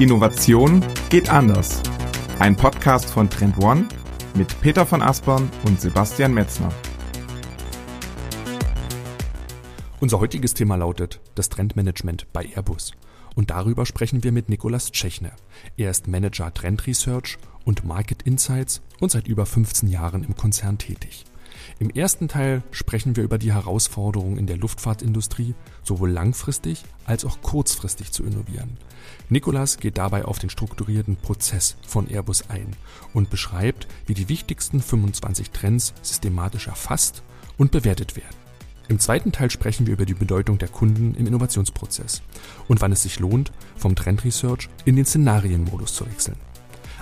Innovation geht anders. Ein Podcast von Trend One mit Peter von Aspern und Sebastian Metzner. Unser heutiges Thema lautet das Trendmanagement bei Airbus. Und darüber sprechen wir mit Nikolas Tschechner. Er ist Manager Trend Research und Market Insights und seit über 15 Jahren im Konzern tätig. Im ersten Teil sprechen wir über die Herausforderungen in der Luftfahrtindustrie, sowohl langfristig als auch kurzfristig zu innovieren. Nikolas geht dabei auf den strukturierten Prozess von Airbus ein und beschreibt, wie die wichtigsten 25 Trends systematisch erfasst und bewertet werden. Im zweiten Teil sprechen wir über die Bedeutung der Kunden im Innovationsprozess und wann es sich lohnt, vom Trend Research in den Szenarienmodus zu wechseln.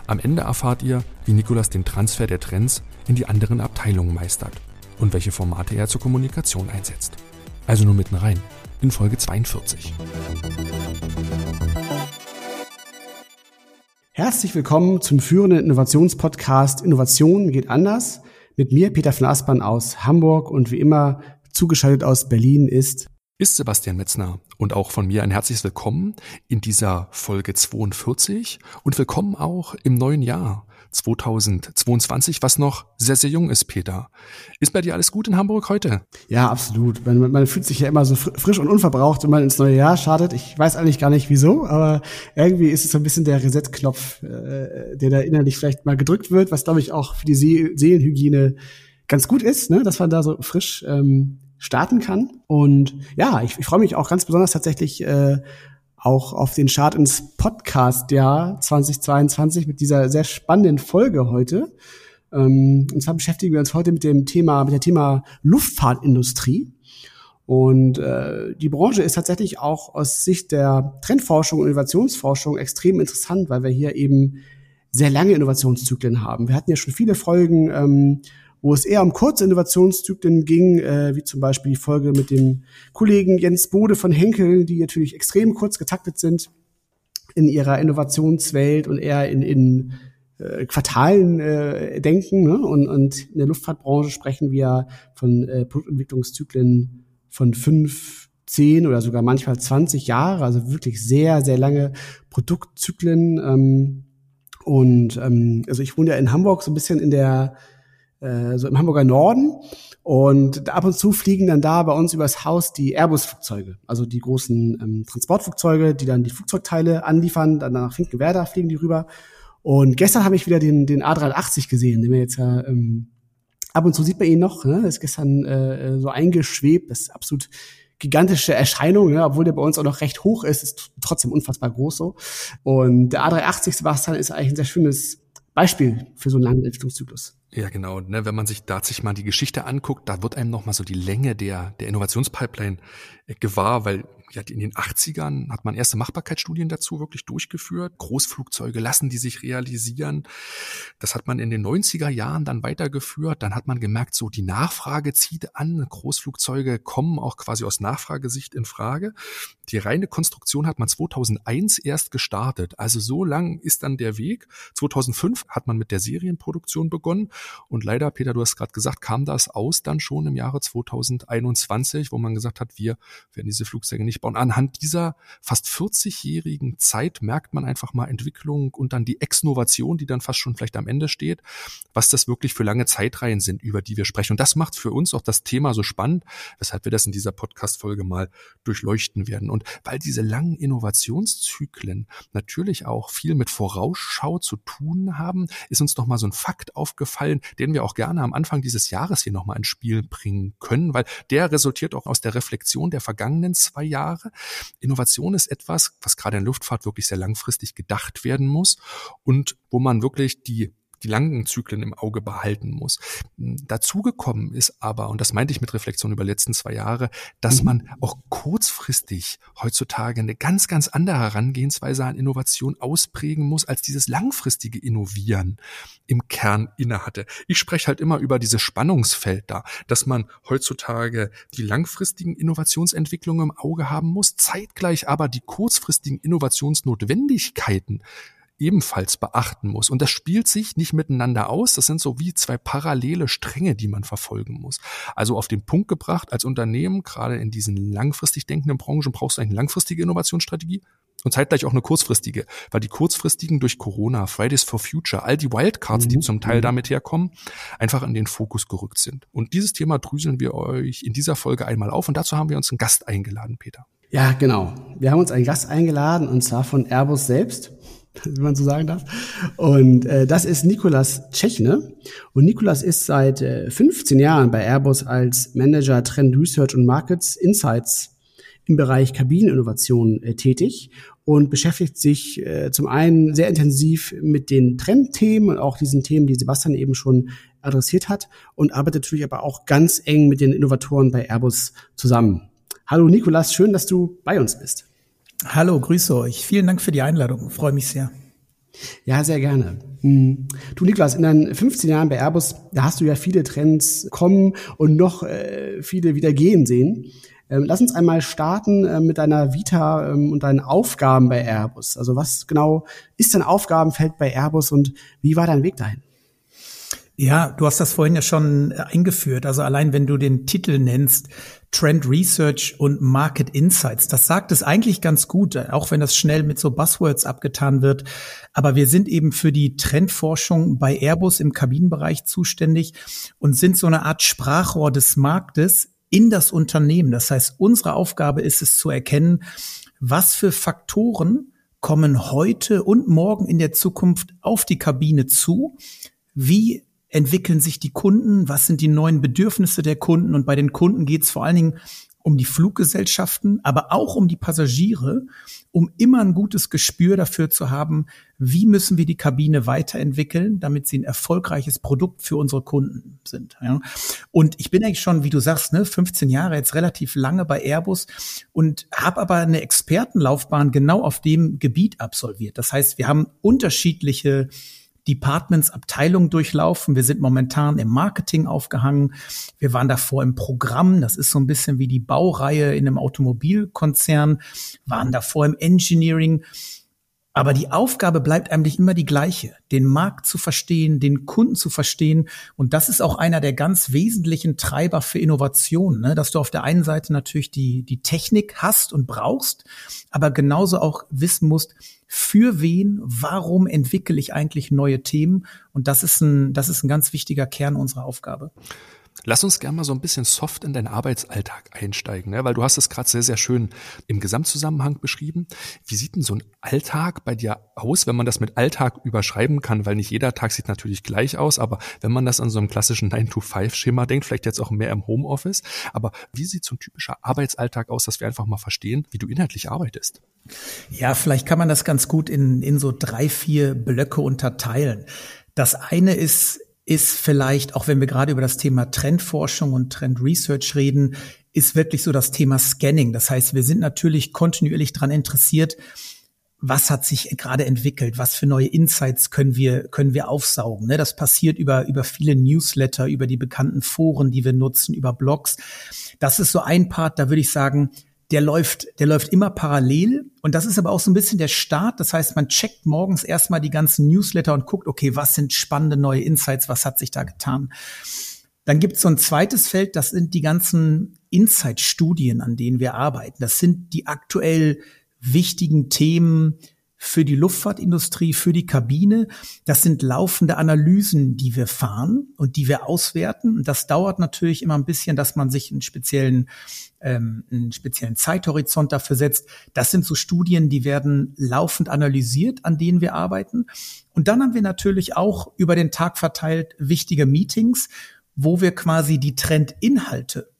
Am Ende erfahrt ihr, wie Nikolas den Transfer der Trends in die anderen Abteilungen meistert und welche Formate er zur Kommunikation einsetzt. Also nur mitten rein in Folge 42. Herzlich willkommen zum führenden Innovationspodcast Innovation geht anders. Mit mir Peter von Aspern aus Hamburg und wie immer zugeschaltet aus Berlin ist ist Sebastian Metzner und auch von mir ein herzliches Willkommen in dieser Folge 42 und willkommen auch im neuen Jahr 2022, was noch sehr, sehr jung ist, Peter. Ist bei dir alles gut in Hamburg heute? Ja, absolut. Man, man fühlt sich ja immer so frisch und unverbraucht, wenn man ins neue Jahr startet. Ich weiß eigentlich gar nicht wieso, aber irgendwie ist es so ein bisschen der Reset-Knopf, äh, der da innerlich vielleicht mal gedrückt wird, was glaube ich auch für die See Seelenhygiene ganz gut ist, ne? dass man da so frisch ähm, starten kann. Und ja, ich, ich freue mich auch ganz besonders tatsächlich äh, auch auf den Start ins Podcast-Jahr 2022 mit dieser sehr spannenden Folge heute. Ähm, und zwar beschäftigen wir uns heute mit dem Thema, mit dem Thema Luftfahrtindustrie. Und äh, die Branche ist tatsächlich auch aus Sicht der Trendforschung und Innovationsforschung extrem interessant, weil wir hier eben sehr lange Innovationszyklen haben. Wir hatten ja schon viele Folgen ähm, wo es eher um kurze Innovationszyklen ging, äh, wie zum Beispiel die Folge mit dem Kollegen Jens Bode von Henkel, die natürlich extrem kurz getaktet sind in ihrer Innovationswelt und eher in, in äh, Quartalen äh, denken. Ne? Und, und in der Luftfahrtbranche sprechen wir von äh, Produktentwicklungszyklen von fünf, zehn oder sogar manchmal 20 Jahre, also wirklich sehr, sehr lange Produktzyklen. Ähm, und ähm, also ich wohne ja in Hamburg so ein bisschen in der so im Hamburger Norden. Und ab und zu fliegen dann da bei uns übers Haus die Airbus-Flugzeuge, also die großen ähm, Transportflugzeuge, die dann die Flugzeugteile anliefern, dann nach Finkenwerder fliegen die rüber. Und gestern habe ich wieder den, den A380 gesehen, den wir jetzt ja ähm, ab und zu sieht man ihn noch. Ne? Ist gestern äh, so eingeschwebt, das ist absolut gigantische Erscheinung, ne? obwohl der bei uns auch noch recht hoch ist, ist trotzdem unfassbar groß so. Und der A380 Sebastian ist eigentlich ein sehr schönes Beispiel für so einen langen Entwicklungszyklus. Ja, genau. Ne, wenn man sich da sich mal die Geschichte anguckt, da wird einem noch mal so die Länge der, der Innovationspipeline äh, gewahr, weil ja, in den 80ern hat man erste Machbarkeitsstudien dazu wirklich durchgeführt. Großflugzeuge lassen die sich realisieren. Das hat man in den 90er Jahren dann weitergeführt. Dann hat man gemerkt, so die Nachfrage zieht an. Großflugzeuge kommen auch quasi aus Nachfragesicht in Frage. Die reine Konstruktion hat man 2001 erst gestartet. Also so lang ist dann der Weg. 2005 hat man mit der Serienproduktion begonnen. Und leider, Peter, du hast gerade gesagt, kam das aus dann schon im Jahre 2021, wo man gesagt hat, wir werden diese Flugzeuge nicht. Und anhand dieser fast 40-jährigen Zeit merkt man einfach mal Entwicklung und dann die Exnovation, die dann fast schon vielleicht am Ende steht, was das wirklich für lange Zeitreihen sind, über die wir sprechen. Und das macht für uns auch das Thema so spannend, weshalb wir das in dieser Podcast-Folge mal durchleuchten werden. Und weil diese langen Innovationszyklen natürlich auch viel mit Vorausschau zu tun haben, ist uns noch mal so ein Fakt aufgefallen, den wir auch gerne am Anfang dieses Jahres hier noch mal ins Spiel bringen können, weil der resultiert auch aus der Reflexion der vergangenen zwei Jahre. Innovation ist etwas, was gerade in Luftfahrt wirklich sehr langfristig gedacht werden muss und wo man wirklich die die langen Zyklen im Auge behalten muss. Dazugekommen ist aber, und das meinte ich mit Reflexion über die letzten zwei Jahre, dass mhm. man auch kurzfristig heutzutage eine ganz, ganz andere Herangehensweise an Innovation ausprägen muss, als dieses langfristige Innovieren im Kern innehatte. Ich spreche halt immer über dieses Spannungsfeld da, dass man heutzutage die langfristigen Innovationsentwicklungen im Auge haben muss, zeitgleich aber die kurzfristigen Innovationsnotwendigkeiten ebenfalls beachten muss. Und das spielt sich nicht miteinander aus. Das sind so wie zwei parallele Stränge, die man verfolgen muss. Also auf den Punkt gebracht, als Unternehmen, gerade in diesen langfristig denkenden Branchen, brauchst du eine langfristige Innovationsstrategie. und zeitgleich auch eine kurzfristige, weil die kurzfristigen durch Corona, Fridays for Future, all die Wildcards, mhm. die zum Teil mhm. damit herkommen, einfach in den Fokus gerückt sind. Und dieses Thema drüseln wir euch in dieser Folge einmal auf und dazu haben wir uns einen Gast eingeladen, Peter. Ja, genau. Wir haben uns einen Gast eingeladen und zwar von Airbus selbst, wie man so sagen darf. Und äh, das ist Nikolas Tschechne. Und Nikolas ist seit äh, 15 Jahren bei Airbus als Manager Trend Research und Markets Insights im Bereich Kabineninnovation äh, tätig und beschäftigt sich äh, zum einen sehr intensiv mit den Trendthemen und auch diesen Themen, die Sebastian eben schon adressiert hat und arbeitet natürlich aber auch ganz eng mit den Innovatoren bei Airbus zusammen. Hallo Nikolas, schön, dass du bei uns bist. Hallo, grüße euch. Vielen Dank für die Einladung. Freue mich sehr. Ja, sehr gerne. Hm. Du Niklas, in deinen 15 Jahren bei Airbus, da hast du ja viele Trends kommen und noch äh, viele wieder gehen sehen. Ähm, lass uns einmal starten äh, mit deiner Vita ähm, und deinen Aufgaben bei Airbus. Also was genau ist dein Aufgabenfeld bei Airbus und wie war dein Weg dahin? Ja, du hast das vorhin ja schon äh, eingeführt. Also allein wenn du den Titel nennst, Trend Research und Market Insights, das sagt es eigentlich ganz gut, auch wenn das schnell mit so Buzzwords abgetan wird. Aber wir sind eben für die Trendforschung bei Airbus im Kabinenbereich zuständig und sind so eine Art Sprachrohr des Marktes in das Unternehmen. Das heißt, unsere Aufgabe ist es zu erkennen, was für Faktoren kommen heute und morgen in der Zukunft auf die Kabine zu, wie entwickeln sich die Kunden, was sind die neuen Bedürfnisse der Kunden und bei den Kunden geht es vor allen Dingen um die Fluggesellschaften, aber auch um die Passagiere, um immer ein gutes Gespür dafür zu haben, wie müssen wir die Kabine weiterentwickeln, damit sie ein erfolgreiches Produkt für unsere Kunden sind. Ja. Und ich bin eigentlich schon, wie du sagst, ne, 15 Jahre jetzt relativ lange bei Airbus und habe aber eine Expertenlaufbahn genau auf dem Gebiet absolviert. Das heißt, wir haben unterschiedliche Departments, Abteilungen durchlaufen. Wir sind momentan im Marketing aufgehangen. Wir waren davor im Programm. Das ist so ein bisschen wie die Baureihe in einem Automobilkonzern. Waren davor im Engineering. Aber die Aufgabe bleibt eigentlich immer die gleiche, den Markt zu verstehen, den Kunden zu verstehen. Und das ist auch einer der ganz wesentlichen Treiber für Innovation, ne? dass du auf der einen Seite natürlich die, die Technik hast und brauchst, aber genauso auch wissen musst, für wen, warum entwickle ich eigentlich neue Themen? Und das ist ein, das ist ein ganz wichtiger Kern unserer Aufgabe. Lass uns gerne mal so ein bisschen soft in deinen Arbeitsalltag einsteigen, ne? weil du hast es gerade sehr, sehr schön im Gesamtzusammenhang beschrieben. Wie sieht denn so ein Alltag bei dir aus, wenn man das mit Alltag überschreiben kann? Weil nicht jeder Tag sieht natürlich gleich aus, aber wenn man das an so einem klassischen 9-to-5-Schema denkt, vielleicht jetzt auch mehr im Homeoffice, aber wie sieht so ein typischer Arbeitsalltag aus, dass wir einfach mal verstehen, wie du inhaltlich arbeitest? Ja, vielleicht kann man das ganz gut in, in so drei, vier Blöcke unterteilen. Das eine ist ist vielleicht, auch wenn wir gerade über das Thema Trendforschung und Trendresearch reden, ist wirklich so das Thema Scanning. Das heißt, wir sind natürlich kontinuierlich daran interessiert, was hat sich gerade entwickelt, was für neue Insights können wir, können wir aufsaugen. Ne? Das passiert über, über viele Newsletter, über die bekannten Foren, die wir nutzen, über Blogs. Das ist so ein Part, da würde ich sagen, der läuft, der läuft immer parallel. Und das ist aber auch so ein bisschen der Start. Das heißt, man checkt morgens erstmal die ganzen Newsletter und guckt, okay, was sind spannende neue Insights, was hat sich da getan? Dann gibt es so ein zweites Feld, das sind die ganzen Insight-Studien, an denen wir arbeiten. Das sind die aktuell wichtigen Themen, für die Luftfahrtindustrie, für die Kabine. Das sind laufende Analysen, die wir fahren und die wir auswerten. Und das dauert natürlich immer ein bisschen, dass man sich einen speziellen, ähm, einen speziellen Zeithorizont dafür setzt. Das sind so Studien, die werden laufend analysiert, an denen wir arbeiten. Und dann haben wir natürlich auch über den Tag verteilt wichtige Meetings, wo wir quasi die Trendinhalte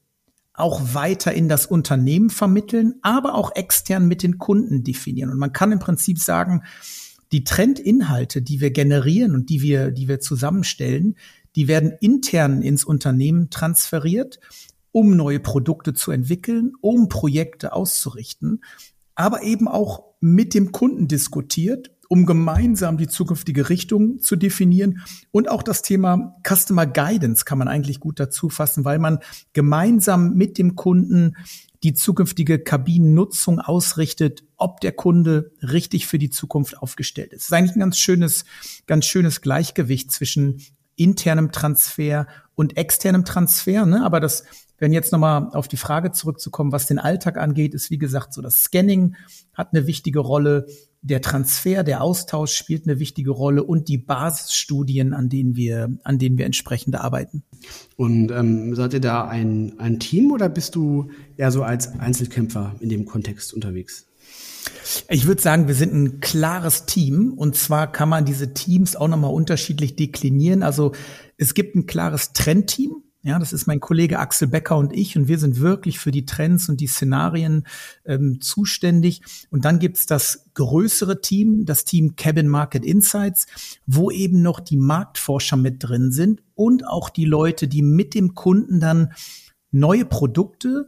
auch weiter in das Unternehmen vermitteln, aber auch extern mit den Kunden definieren. Und man kann im Prinzip sagen, die Trendinhalte, die wir generieren und die wir, die wir zusammenstellen, die werden intern ins Unternehmen transferiert, um neue Produkte zu entwickeln, um Projekte auszurichten, aber eben auch mit dem Kunden diskutiert um gemeinsam die zukünftige Richtung zu definieren. Und auch das Thema Customer Guidance kann man eigentlich gut dazu fassen, weil man gemeinsam mit dem Kunden die zukünftige Kabinennutzung ausrichtet, ob der Kunde richtig für die Zukunft aufgestellt ist. Das ist eigentlich ein ganz schönes, ganz schönes Gleichgewicht zwischen internem Transfer und externem Transfer. Ne? Aber das Wenn jetzt nochmal auf die Frage zurückzukommen, was den Alltag angeht, ist wie gesagt so, das Scanning hat eine wichtige Rolle, der Transfer, der Austausch spielt eine wichtige Rolle und die Basisstudien, an denen wir, an denen wir entsprechend arbeiten. Und ähm, seid ihr da ein, ein Team oder bist du eher so als Einzelkämpfer in dem Kontext unterwegs? Ich würde sagen, wir sind ein klares Team und zwar kann man diese Teams auch nochmal unterschiedlich deklinieren. Also es gibt ein klares Trendteam, ja, das ist mein Kollege Axel Becker und ich und wir sind wirklich für die Trends und die Szenarien ähm, zuständig. Und dann gibt's das größere Team, das Team Cabin Market Insights, wo eben noch die Marktforscher mit drin sind und auch die Leute, die mit dem Kunden dann neue Produkte,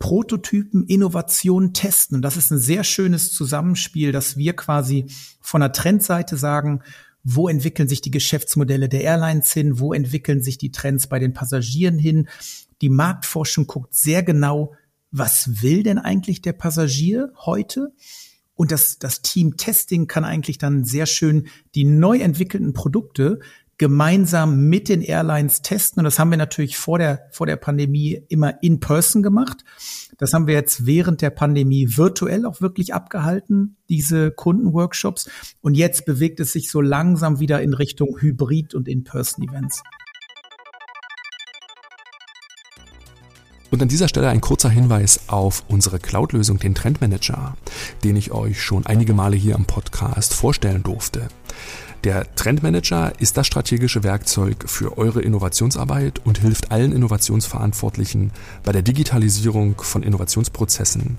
Prototypen, Innovationen testen. Und das ist ein sehr schönes Zusammenspiel, dass wir quasi von der Trendseite sagen, wo entwickeln sich die Geschäftsmodelle der Airlines hin, wo entwickeln sich die Trends bei den Passagieren hin. Die Marktforschung guckt sehr genau, was will denn eigentlich der Passagier heute? Und das, das Team Testing kann eigentlich dann sehr schön die neu entwickelten Produkte gemeinsam mit den Airlines testen. Und das haben wir natürlich vor der, vor der Pandemie immer in person gemacht. Das haben wir jetzt während der Pandemie virtuell auch wirklich abgehalten, diese Kundenworkshops. Und jetzt bewegt es sich so langsam wieder in Richtung Hybrid- und In-Person-Events. Und an dieser Stelle ein kurzer Hinweis auf unsere Cloud-Lösung, den Trendmanager, den ich euch schon einige Male hier am Podcast vorstellen durfte. Der Trendmanager ist das strategische Werkzeug für eure Innovationsarbeit und hilft allen Innovationsverantwortlichen bei der Digitalisierung von Innovationsprozessen.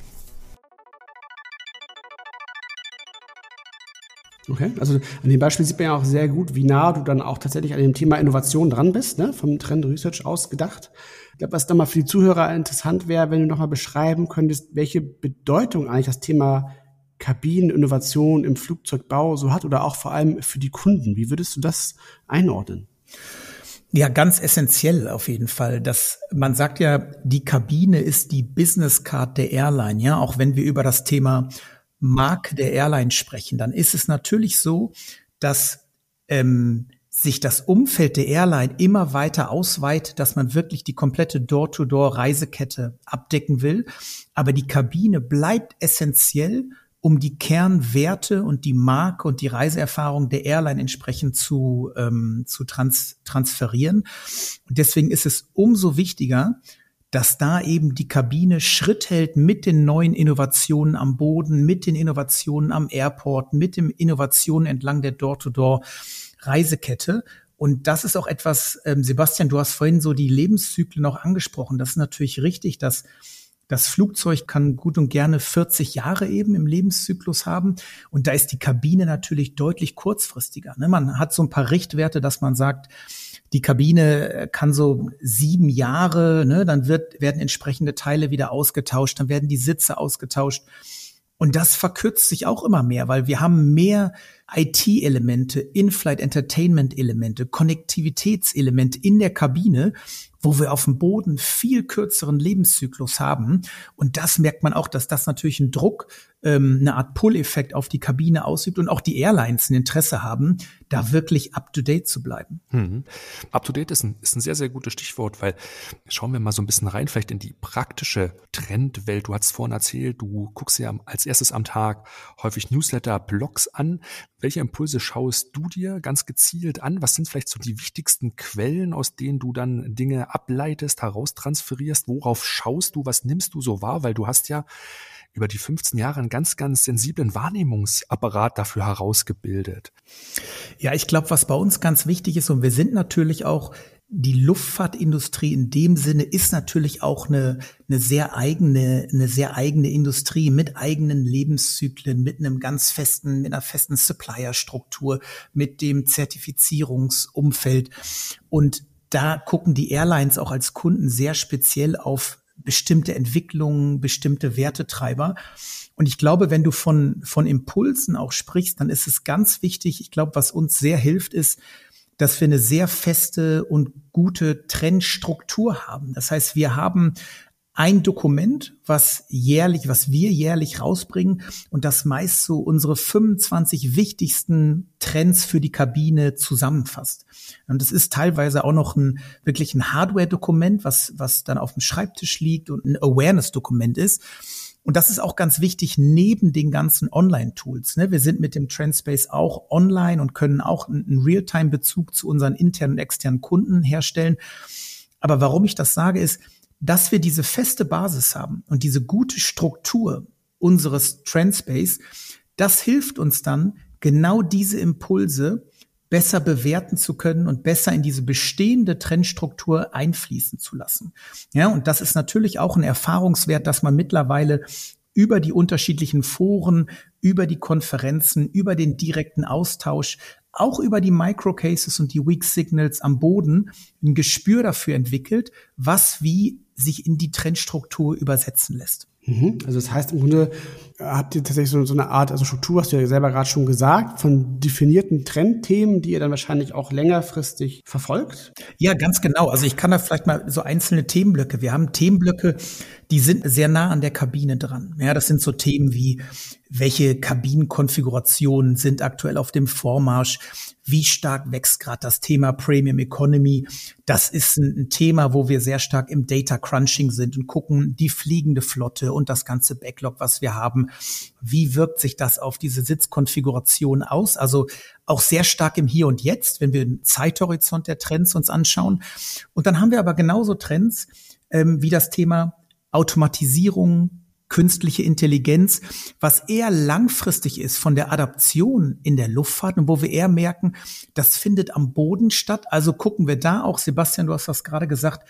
Okay, also an dem Beispiel sieht man ja auch sehr gut, wie nah du dann auch tatsächlich an dem Thema Innovation dran bist, ne? vom Trend Research aus gedacht. Ich glaube, was dann mal für die Zuhörer interessant wäre, wenn du nochmal beschreiben könntest, welche Bedeutung eigentlich das Thema Kabineninnovation im Flugzeugbau so hat oder auch vor allem für die Kunden. Wie würdest du das einordnen? Ja, ganz essentiell auf jeden Fall. Das, man sagt ja, die Kabine ist die Business Card der Airline, ja, auch wenn wir über das Thema Marke der Airline sprechen, dann ist es natürlich so, dass ähm, sich das Umfeld der Airline immer weiter ausweitet, dass man wirklich die komplette Door-to-Door-Reisekette abdecken will. Aber die Kabine bleibt essentiell, um die Kernwerte und die Marke und die Reiseerfahrung der Airline entsprechend zu, ähm, zu trans transferieren. Und deswegen ist es umso wichtiger, dass da eben die Kabine Schritt hält mit den neuen Innovationen am Boden, mit den Innovationen am Airport, mit den Innovationen entlang der Door-to-Door-Reisekette. Und das ist auch etwas, ähm, Sebastian, du hast vorhin so die Lebenszyklen noch angesprochen. Das ist natürlich richtig, dass das Flugzeug kann gut und gerne 40 Jahre eben im Lebenszyklus haben. Und da ist die Kabine natürlich deutlich kurzfristiger. Ne? Man hat so ein paar Richtwerte, dass man sagt, die Kabine äh, kann so sieben Jahre, ne, dann wird, werden entsprechende Teile wieder ausgetauscht, dann werden die Sitze ausgetauscht. Und das verkürzt sich auch immer mehr, weil wir haben mehr IT-Elemente, In-Flight Entertainment-Elemente, Konnektivitätselemente in der Kabine, wo wir auf dem Boden viel kürzeren Lebenszyklus haben. Und das merkt man auch, dass das natürlich einen Druck, ähm, eine Art Pull-Effekt auf die Kabine ausübt und auch die Airlines ein Interesse haben, da wirklich up-to-date zu bleiben. Mhm. Up-to-date ist ein, ist ein sehr, sehr gutes Stichwort, weil schauen wir mal so ein bisschen rein, vielleicht in die praktische Trendwelt. Du hast vorhin erzählt, du guckst ja als erstes am Tag häufig Newsletter, Blogs an. Welche Impulse schaust du dir ganz gezielt an? Was sind vielleicht so die wichtigsten Quellen, aus denen du dann Dinge ableitest, heraustransferierst? Worauf schaust du? Was nimmst du so wahr? Weil du hast ja über die 15 Jahre einen ganz, ganz sensiblen Wahrnehmungsapparat dafür herausgebildet. Ja, ich glaube, was bei uns ganz wichtig ist, und wir sind natürlich auch die Luftfahrtindustrie in dem Sinne ist natürlich auch eine, eine sehr eigene, eine sehr eigene Industrie mit eigenen Lebenszyklen, mit einem ganz festen, mit einer festen Supplierstruktur, mit dem Zertifizierungsumfeld. Und da gucken die Airlines auch als Kunden sehr speziell auf bestimmte Entwicklungen, bestimmte Wertetreiber. Und ich glaube, wenn du von, von Impulsen auch sprichst, dann ist es ganz wichtig. Ich glaube, was uns sehr hilft, ist, dass wir eine sehr feste und gute Trendstruktur haben. Das heißt, wir haben ein Dokument, was jährlich, was wir jährlich rausbringen und das meist so unsere 25 wichtigsten Trends für die Kabine zusammenfasst. Und das ist teilweise auch noch ein wirklich ein Hardware-Dokument, was, was dann auf dem Schreibtisch liegt und ein Awareness-Dokument ist. Und das ist auch ganz wichtig neben den ganzen Online-Tools. Ne? Wir sind mit dem Trendspace auch online und können auch einen Realtime-Bezug zu unseren internen und externen Kunden herstellen. Aber warum ich das sage, ist, dass wir diese feste Basis haben und diese gute Struktur unseres Trendspace, das hilft uns dann, genau diese Impulse besser bewerten zu können und besser in diese bestehende Trendstruktur einfließen zu lassen. Ja, und das ist natürlich auch ein Erfahrungswert, dass man mittlerweile über die unterschiedlichen Foren, über die Konferenzen, über den direkten Austausch, auch über die Microcases und die Weak Signals am Boden ein Gespür dafür entwickelt, was wie sich in die Trendstruktur übersetzen lässt. Mhm. Also das heißt im Grunde habt ihr tatsächlich so, so eine Art, also Struktur, hast du ja selber gerade schon gesagt, von definierten Trendthemen, die ihr dann wahrscheinlich auch längerfristig verfolgt? Ja, ganz genau. Also ich kann da vielleicht mal so einzelne Themenblöcke. Wir haben Themenblöcke, die sind sehr nah an der Kabine dran. Ja, das sind so Themen wie welche Kabinenkonfigurationen sind aktuell auf dem Vormarsch, wie stark wächst gerade das Thema Premium Economy. Das ist ein, ein, Thema, wo wir sehr stark im Data Crunching sind und gucken, die fliegende Flotte und das ganze Backlog, was wir haben, wie wirkt sich das auf diese Sitzkonfiguration aus? Also auch sehr stark im Hier und Jetzt, wenn wir den Zeithorizont der Trends uns anschauen. Und dann haben wir aber genauso Trends ähm, wie das Thema Automatisierung, künstliche Intelligenz, was eher langfristig ist von der Adaption in der Luftfahrt und wo wir eher merken, das findet am Boden statt. Also gucken wir da auch, Sebastian, du hast das gerade gesagt,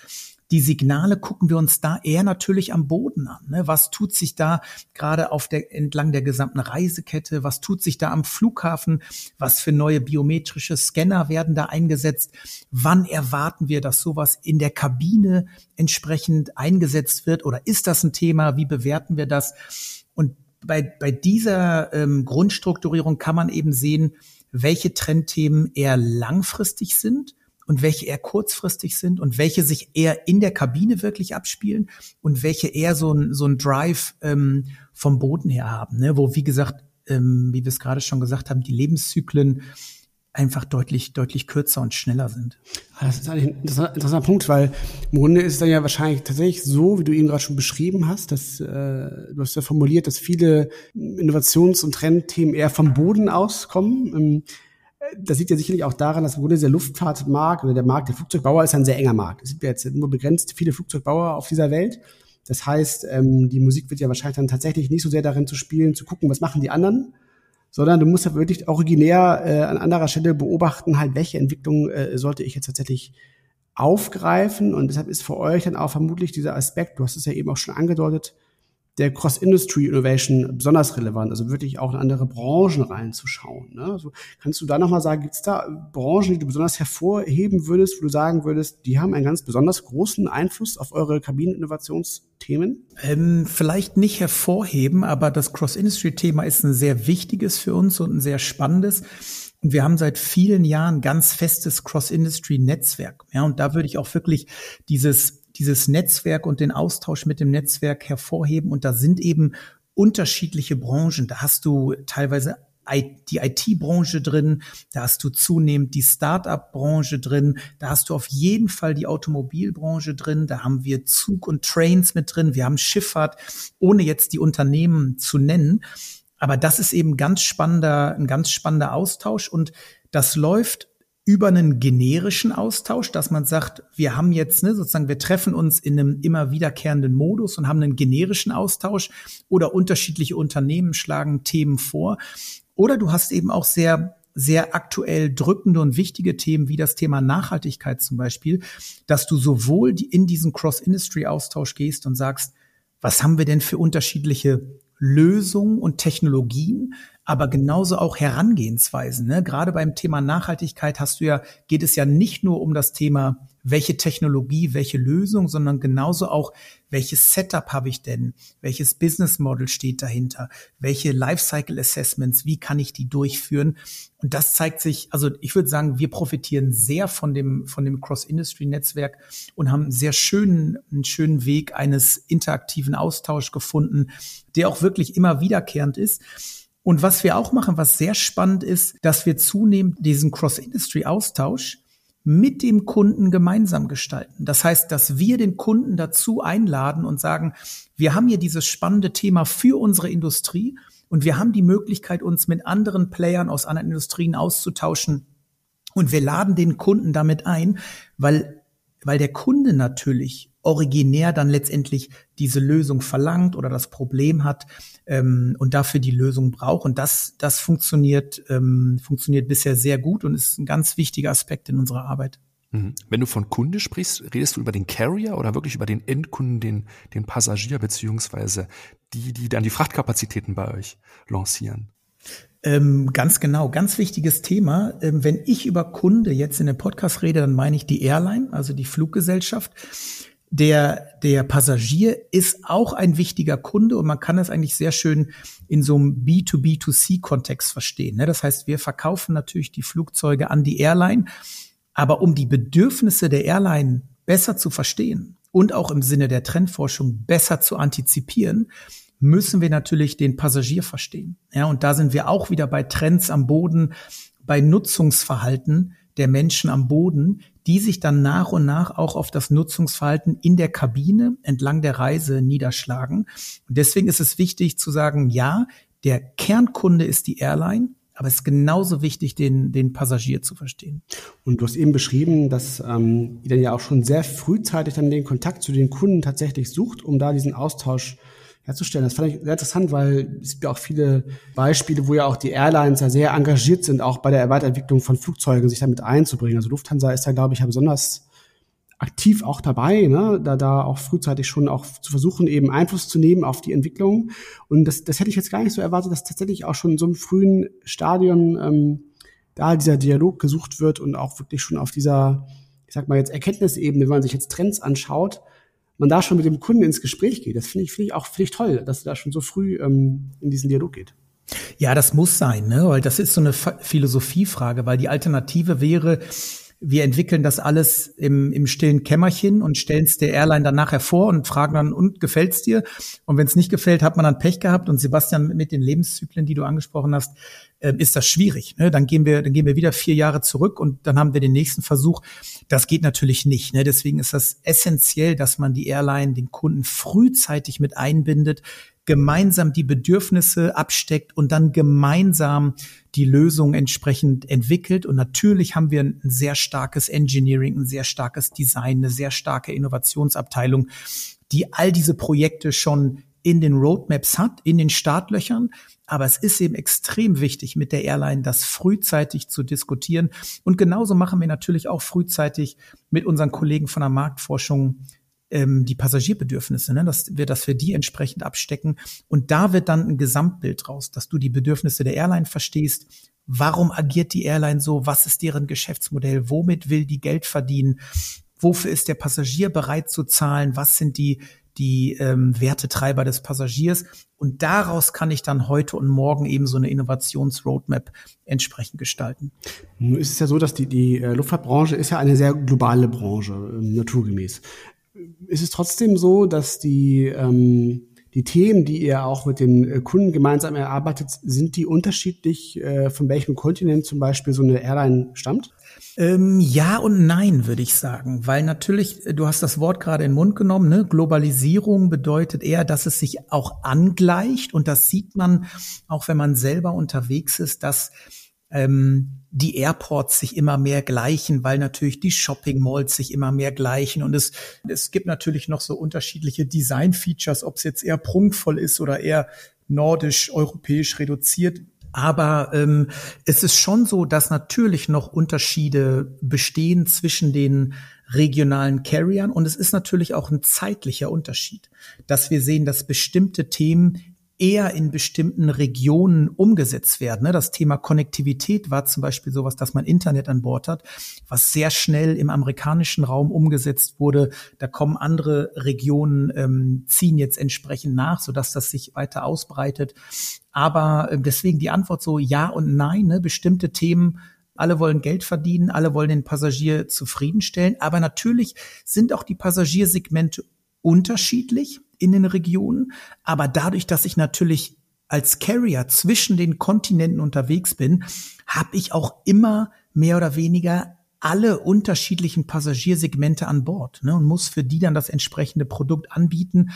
die Signale gucken wir uns da eher natürlich am Boden an. Ne? Was tut sich da gerade auf der entlang der gesamten Reisekette? Was tut sich da am Flughafen? Was für neue biometrische Scanner werden da eingesetzt? Wann erwarten wir, dass sowas in der Kabine entsprechend eingesetzt wird? Oder ist das ein Thema? Wie bewerten wir das? Und bei, bei dieser ähm, Grundstrukturierung kann man eben sehen, welche Trendthemen eher langfristig sind und welche eher kurzfristig sind und welche sich eher in der Kabine wirklich abspielen und welche eher so ein, so ein Drive ähm, vom Boden her haben, ne? wo, wie gesagt, ähm, wie wir es gerade schon gesagt haben, die Lebenszyklen einfach deutlich, deutlich kürzer und schneller sind. Ah, das ist eigentlich ein interessanter Punkt, weil im Grunde ist dann ja wahrscheinlich tatsächlich so, wie du eben gerade schon beschrieben hast, dass äh, du hast ja formuliert, dass viele Innovations- und Trendthemen eher vom Boden auskommen. Ähm, das liegt ja sicherlich auch daran, dass im Grunde der Luftfahrtmarkt oder der Markt der Flugzeugbauer ist ein sehr enger Markt. Es gibt ja jetzt nur begrenzt viele Flugzeugbauer auf dieser Welt. Das heißt, ähm, die Musik wird ja wahrscheinlich dann tatsächlich nicht so sehr darin zu spielen, zu gucken, was machen die anderen, sondern du musst ja wirklich originär äh, an anderer Stelle beobachten, halt, welche Entwicklung äh, sollte ich jetzt tatsächlich aufgreifen. Und deshalb ist für euch dann auch vermutlich dieser Aspekt, du hast es ja eben auch schon angedeutet, der Cross-Industry-Innovation besonders relevant, also wirklich auch in andere Branchen reinzuschauen. Ne? Also kannst du da nochmal sagen, gibt es da Branchen, die du besonders hervorheben würdest, wo du sagen würdest, die haben einen ganz besonders großen Einfluss auf eure Kabineninnovationsthemen? Ähm, vielleicht nicht hervorheben, aber das Cross-Industry-Thema ist ein sehr wichtiges für uns und ein sehr spannendes. Und wir haben seit vielen Jahren ganz festes Cross-Industry-Netzwerk. Ja, und da würde ich auch wirklich dieses dieses Netzwerk und den Austausch mit dem Netzwerk hervorheben. Und da sind eben unterschiedliche Branchen. Da hast du teilweise die IT-Branche drin, da hast du zunehmend die Start-up-Branche drin, da hast du auf jeden Fall die Automobilbranche drin, da haben wir Zug und Trains mit drin, wir haben Schifffahrt, ohne jetzt die Unternehmen zu nennen. Aber das ist eben ganz spannender, ein ganz spannender Austausch und das läuft über einen generischen Austausch, dass man sagt, wir haben jetzt ne, sozusagen, wir treffen uns in einem immer wiederkehrenden Modus und haben einen generischen Austausch oder unterschiedliche Unternehmen schlagen Themen vor. Oder du hast eben auch sehr sehr aktuell drückende und wichtige Themen wie das Thema Nachhaltigkeit zum Beispiel, dass du sowohl in diesen Cross-Industry-Austausch gehst und sagst, was haben wir denn für unterschiedliche Lösungen und Technologien, aber genauso auch Herangehensweisen. Ne? Gerade beim Thema Nachhaltigkeit hast du ja, geht es ja nicht nur um das Thema welche Technologie, welche Lösung, sondern genauso auch, welches Setup habe ich denn, welches Business Model steht dahinter, welche Lifecycle Assessments, wie kann ich die durchführen? Und das zeigt sich, also ich würde sagen, wir profitieren sehr von dem, von dem Cross-Industry-Netzwerk und haben einen sehr schönen, einen schönen Weg eines interaktiven Austauschs gefunden, der auch wirklich immer wiederkehrend ist. Und was wir auch machen, was sehr spannend ist, dass wir zunehmend diesen Cross-Industry-Austausch mit dem Kunden gemeinsam gestalten. Das heißt, dass wir den Kunden dazu einladen und sagen, wir haben hier dieses spannende Thema für unsere Industrie und wir haben die Möglichkeit, uns mit anderen Playern aus anderen Industrien auszutauschen. Und wir laden den Kunden damit ein, weil, weil der Kunde natürlich originär dann letztendlich diese Lösung verlangt oder das Problem hat ähm, und dafür die Lösung braucht. Und das, das funktioniert, ähm, funktioniert bisher sehr gut und ist ein ganz wichtiger Aspekt in unserer Arbeit. Mhm. Wenn du von Kunde sprichst, redest du über den Carrier oder wirklich über den Endkunden, den, den Passagier beziehungsweise die, die dann die Frachtkapazitäten bei euch lancieren? Ähm, ganz genau, ganz wichtiges Thema. Ähm, wenn ich über Kunde jetzt in dem Podcast rede, dann meine ich die Airline, also die Fluggesellschaft der, der Passagier ist auch ein wichtiger Kunde und man kann das eigentlich sehr schön in so einem B2B2C-Kontext verstehen. Ne? Das heißt, wir verkaufen natürlich die Flugzeuge an die Airline, aber um die Bedürfnisse der Airline besser zu verstehen und auch im Sinne der Trendforschung besser zu antizipieren, müssen wir natürlich den Passagier verstehen. Ja, und da sind wir auch wieder bei Trends am Boden, bei Nutzungsverhalten der Menschen am Boden, die sich dann nach und nach auch auf das Nutzungsverhalten in der Kabine entlang der Reise niederschlagen. Und deswegen ist es wichtig zu sagen, ja, der Kernkunde ist die Airline, aber es ist genauso wichtig, den, den Passagier zu verstehen. Und du hast eben beschrieben, dass ähm, ihr dann ja auch schon sehr frühzeitig dann den Kontakt zu den Kunden tatsächlich sucht, um da diesen Austausch herzustellen. Das fand ich sehr interessant, weil es gibt ja auch viele Beispiele, wo ja auch die Airlines ja sehr engagiert sind, auch bei der Weiterentwicklung von Flugzeugen sich damit einzubringen. Also Lufthansa ist da, glaube ich, ja besonders aktiv auch dabei, ne? da, da auch frühzeitig schon auch zu versuchen, eben Einfluss zu nehmen auf die Entwicklung. Und das, das hätte ich jetzt gar nicht so erwartet, dass tatsächlich auch schon in so einem frühen Stadion ähm, da dieser Dialog gesucht wird und auch wirklich schon auf dieser, ich sag mal jetzt Erkenntnisebene, wenn man sich jetzt Trends anschaut, man da schon mit dem Kunden ins Gespräch geht. Das finde ich, finde ich auch finde ich toll, dass da schon so früh ähm, in diesen Dialog geht. Ja, das muss sein, ne? weil das ist so eine Philosophiefrage, weil die Alternative wäre, wir entwickeln das alles im, im stillen Kämmerchen und stellen es der Airline dann nachher vor und fragen dann, und gefällt's dir? Und wenn es nicht gefällt, hat man dann Pech gehabt. Und Sebastian, mit den Lebenszyklen, die du angesprochen hast, äh, ist das schwierig. Ne? Dann gehen wir, dann gehen wir wieder vier Jahre zurück und dann haben wir den nächsten Versuch. Das geht natürlich nicht. Ne? Deswegen ist das essentiell, dass man die Airline, den Kunden frühzeitig mit einbindet, gemeinsam die Bedürfnisse absteckt und dann gemeinsam die Lösung entsprechend entwickelt. Und natürlich haben wir ein sehr starkes Engineering, ein sehr starkes Design, eine sehr starke Innovationsabteilung, die all diese Projekte schon in den Roadmaps hat, in den Startlöchern. Aber es ist eben extrem wichtig, mit der Airline das frühzeitig zu diskutieren. Und genauso machen wir natürlich auch frühzeitig mit unseren Kollegen von der Marktforschung ähm, die Passagierbedürfnisse, ne? dass wir, dass wir die entsprechend abstecken. Und da wird dann ein Gesamtbild raus, dass du die Bedürfnisse der Airline verstehst. Warum agiert die Airline so? Was ist deren Geschäftsmodell? Womit will die Geld verdienen? Wofür ist der Passagier bereit zu zahlen? Was sind die die ähm, Wertetreiber des Passagiers. Und daraus kann ich dann heute und morgen eben so eine Innovationsroadmap entsprechend gestalten. Nun ist es ja so, dass die, die äh, Luftfahrtbranche ist ja eine sehr globale Branche, äh, naturgemäß ist es trotzdem so, dass die, ähm, die Themen, die ihr auch mit den äh, Kunden gemeinsam erarbeitet, sind die unterschiedlich, äh, von welchem Kontinent zum Beispiel so eine Airline stammt? Ähm, ja und nein, würde ich sagen, weil natürlich, äh, du hast das Wort gerade in den Mund genommen, ne? Globalisierung bedeutet eher, dass es sich auch angleicht und das sieht man auch, wenn man selber unterwegs ist, dass ähm, die Airports sich immer mehr gleichen, weil natürlich die Shopping Malls sich immer mehr gleichen. Und es, es gibt natürlich noch so unterschiedliche Design-Features, ob es jetzt eher prunkvoll ist oder eher nordisch, europäisch reduziert. Aber ähm, es ist schon so, dass natürlich noch Unterschiede bestehen zwischen den regionalen Carriern. Und es ist natürlich auch ein zeitlicher Unterschied, dass wir sehen, dass bestimmte Themen eher in bestimmten Regionen umgesetzt werden. Ne? Das Thema Konnektivität war zum Beispiel sowas, dass man Internet an Bord hat, was sehr schnell im amerikanischen Raum umgesetzt wurde. Da kommen andere Regionen, ähm, ziehen jetzt entsprechend nach, sodass das sich weiter ausbreitet. Aber äh, deswegen die Antwort so ja und nein. Ne? Bestimmte Themen alle wollen Geld verdienen, alle wollen den Passagier zufriedenstellen. Aber natürlich sind auch die Passagiersegmente unterschiedlich in den Regionen. Aber dadurch, dass ich natürlich als Carrier zwischen den Kontinenten unterwegs bin, habe ich auch immer mehr oder weniger alle unterschiedlichen Passagiersegmente an Bord ne, und muss für die dann das entsprechende Produkt anbieten.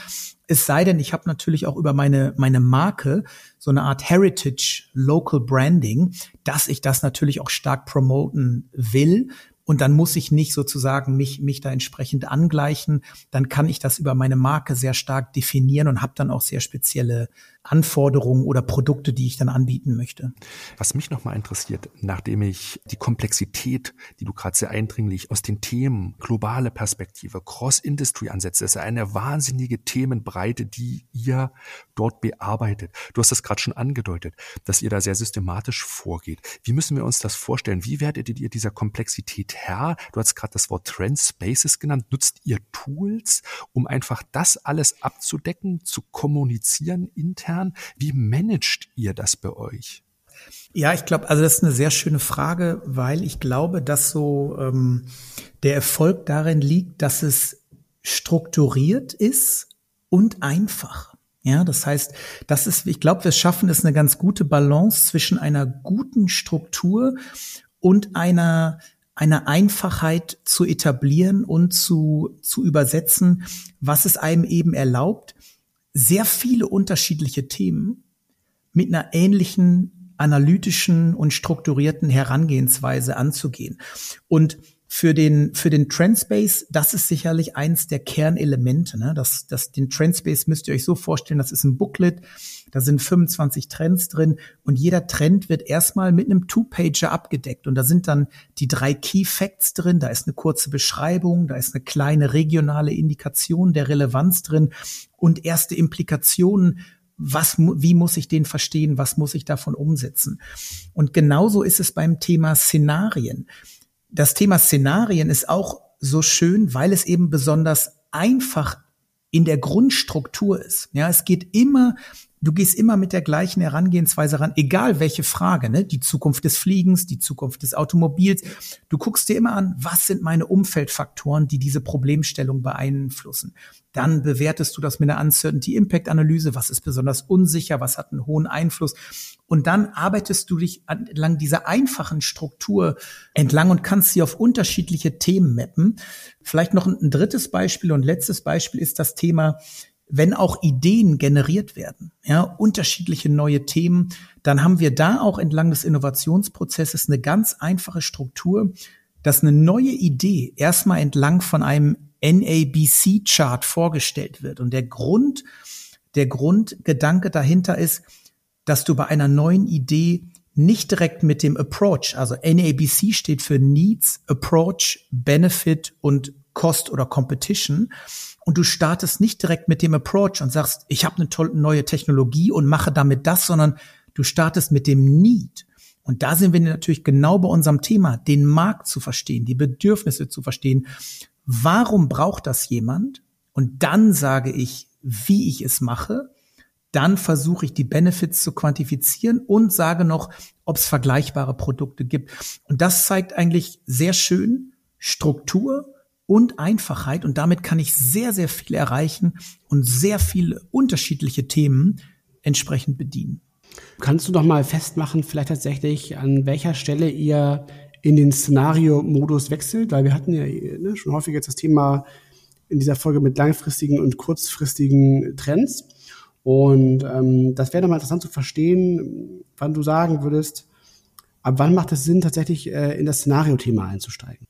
Es sei denn, ich habe natürlich auch über meine, meine Marke so eine Art Heritage Local Branding, dass ich das natürlich auch stark promoten will. Und dann muss ich nicht sozusagen mich, mich da entsprechend angleichen. Dann kann ich das über meine Marke sehr stark definieren und habe dann auch sehr spezielle Anforderungen oder Produkte, die ich dann anbieten möchte. Was mich nochmal interessiert, nachdem ich die Komplexität, die du gerade sehr eindringlich aus den Themen, globale Perspektive, Cross-Industry-Ansätze, ist eine wahnsinnige Themenbreite, die ihr dort bearbeitet. Du hast das gerade schon angedeutet, dass ihr da sehr systematisch vorgeht. Wie müssen wir uns das vorstellen? Wie werdet ihr dieser Komplexität Herr? Du hast gerade das Wort Trend Spaces genannt. Nutzt ihr Tools, um einfach das alles abzudecken, zu kommunizieren intern? Wie managt ihr das bei euch? Ja, ich glaube, also das ist eine sehr schöne Frage, weil ich glaube, dass so ähm, der Erfolg darin liegt, dass es strukturiert ist und einfach. Ja, das heißt, das ist, ich glaube, wir schaffen es eine ganz gute Balance zwischen einer guten Struktur und einer eine Einfachheit zu etablieren und zu, zu übersetzen, was es einem eben erlaubt, sehr viele unterschiedliche Themen mit einer ähnlichen analytischen und strukturierten Herangehensweise anzugehen. Und für den, für den Trendspace, das ist sicherlich eins der Kernelemente. Ne? Das, das, den Trendspace müsst ihr euch so vorstellen, das ist ein Booklet, da sind 25 Trends drin und jeder Trend wird erstmal mit einem Two-Pager abgedeckt und da sind dann die drei Key Facts drin, da ist eine kurze Beschreibung, da ist eine kleine regionale Indikation der Relevanz drin und erste Implikationen was, wie muss ich den verstehen, was muss ich davon umsetzen? Und genauso ist es beim Thema Szenarien das Thema Szenarien ist auch so schön, weil es eben besonders einfach in der Grundstruktur ist. Ja, es geht immer, du gehst immer mit der gleichen Herangehensweise ran, egal welche Frage, ne? Die Zukunft des Fliegens, die Zukunft des Automobils. Du guckst dir immer an, was sind meine Umfeldfaktoren, die diese Problemstellung beeinflussen. Dann bewertest du das mit einer Uncertainty Impact Analyse, was ist besonders unsicher, was hat einen hohen Einfluss. Und dann arbeitest du dich entlang dieser einfachen Struktur entlang und kannst sie auf unterschiedliche Themen mappen. Vielleicht noch ein, drittes Beispiel und letztes Beispiel ist das Thema, wenn auch Ideen generiert werden, ja, unterschiedliche neue Themen, dann haben wir da auch entlang des Innovationsprozesses eine ganz einfache Struktur, dass eine neue Idee erstmal entlang von einem NABC-Chart vorgestellt wird. Und der Grund, der Grundgedanke dahinter ist, dass du bei einer neuen Idee nicht direkt mit dem Approach, also NABC steht für Needs, Approach, Benefit und Cost oder Competition. Und du startest nicht direkt mit dem Approach und sagst, ich habe eine tolle neue Technologie und mache damit das, sondern du startest mit dem Need. Und da sind wir natürlich genau bei unserem Thema, den Markt zu verstehen, die Bedürfnisse zu verstehen. Warum braucht das jemand? Und dann sage ich, wie ich es mache dann versuche ich die Benefits zu quantifizieren und sage noch, ob es vergleichbare Produkte gibt. Und das zeigt eigentlich sehr schön Struktur und Einfachheit und damit kann ich sehr, sehr viel erreichen und sehr viele unterschiedliche Themen entsprechend bedienen. Kannst du doch mal festmachen, vielleicht tatsächlich, an welcher Stelle ihr in den Szenario-Modus wechselt? Weil wir hatten ja ne, schon häufig jetzt das Thema in dieser Folge mit langfristigen und kurzfristigen Trends. Und ähm, das wäre nochmal interessant zu verstehen, wann du sagen würdest, ab wann macht es Sinn, tatsächlich äh, in das Szenario-Thema einzusteigen?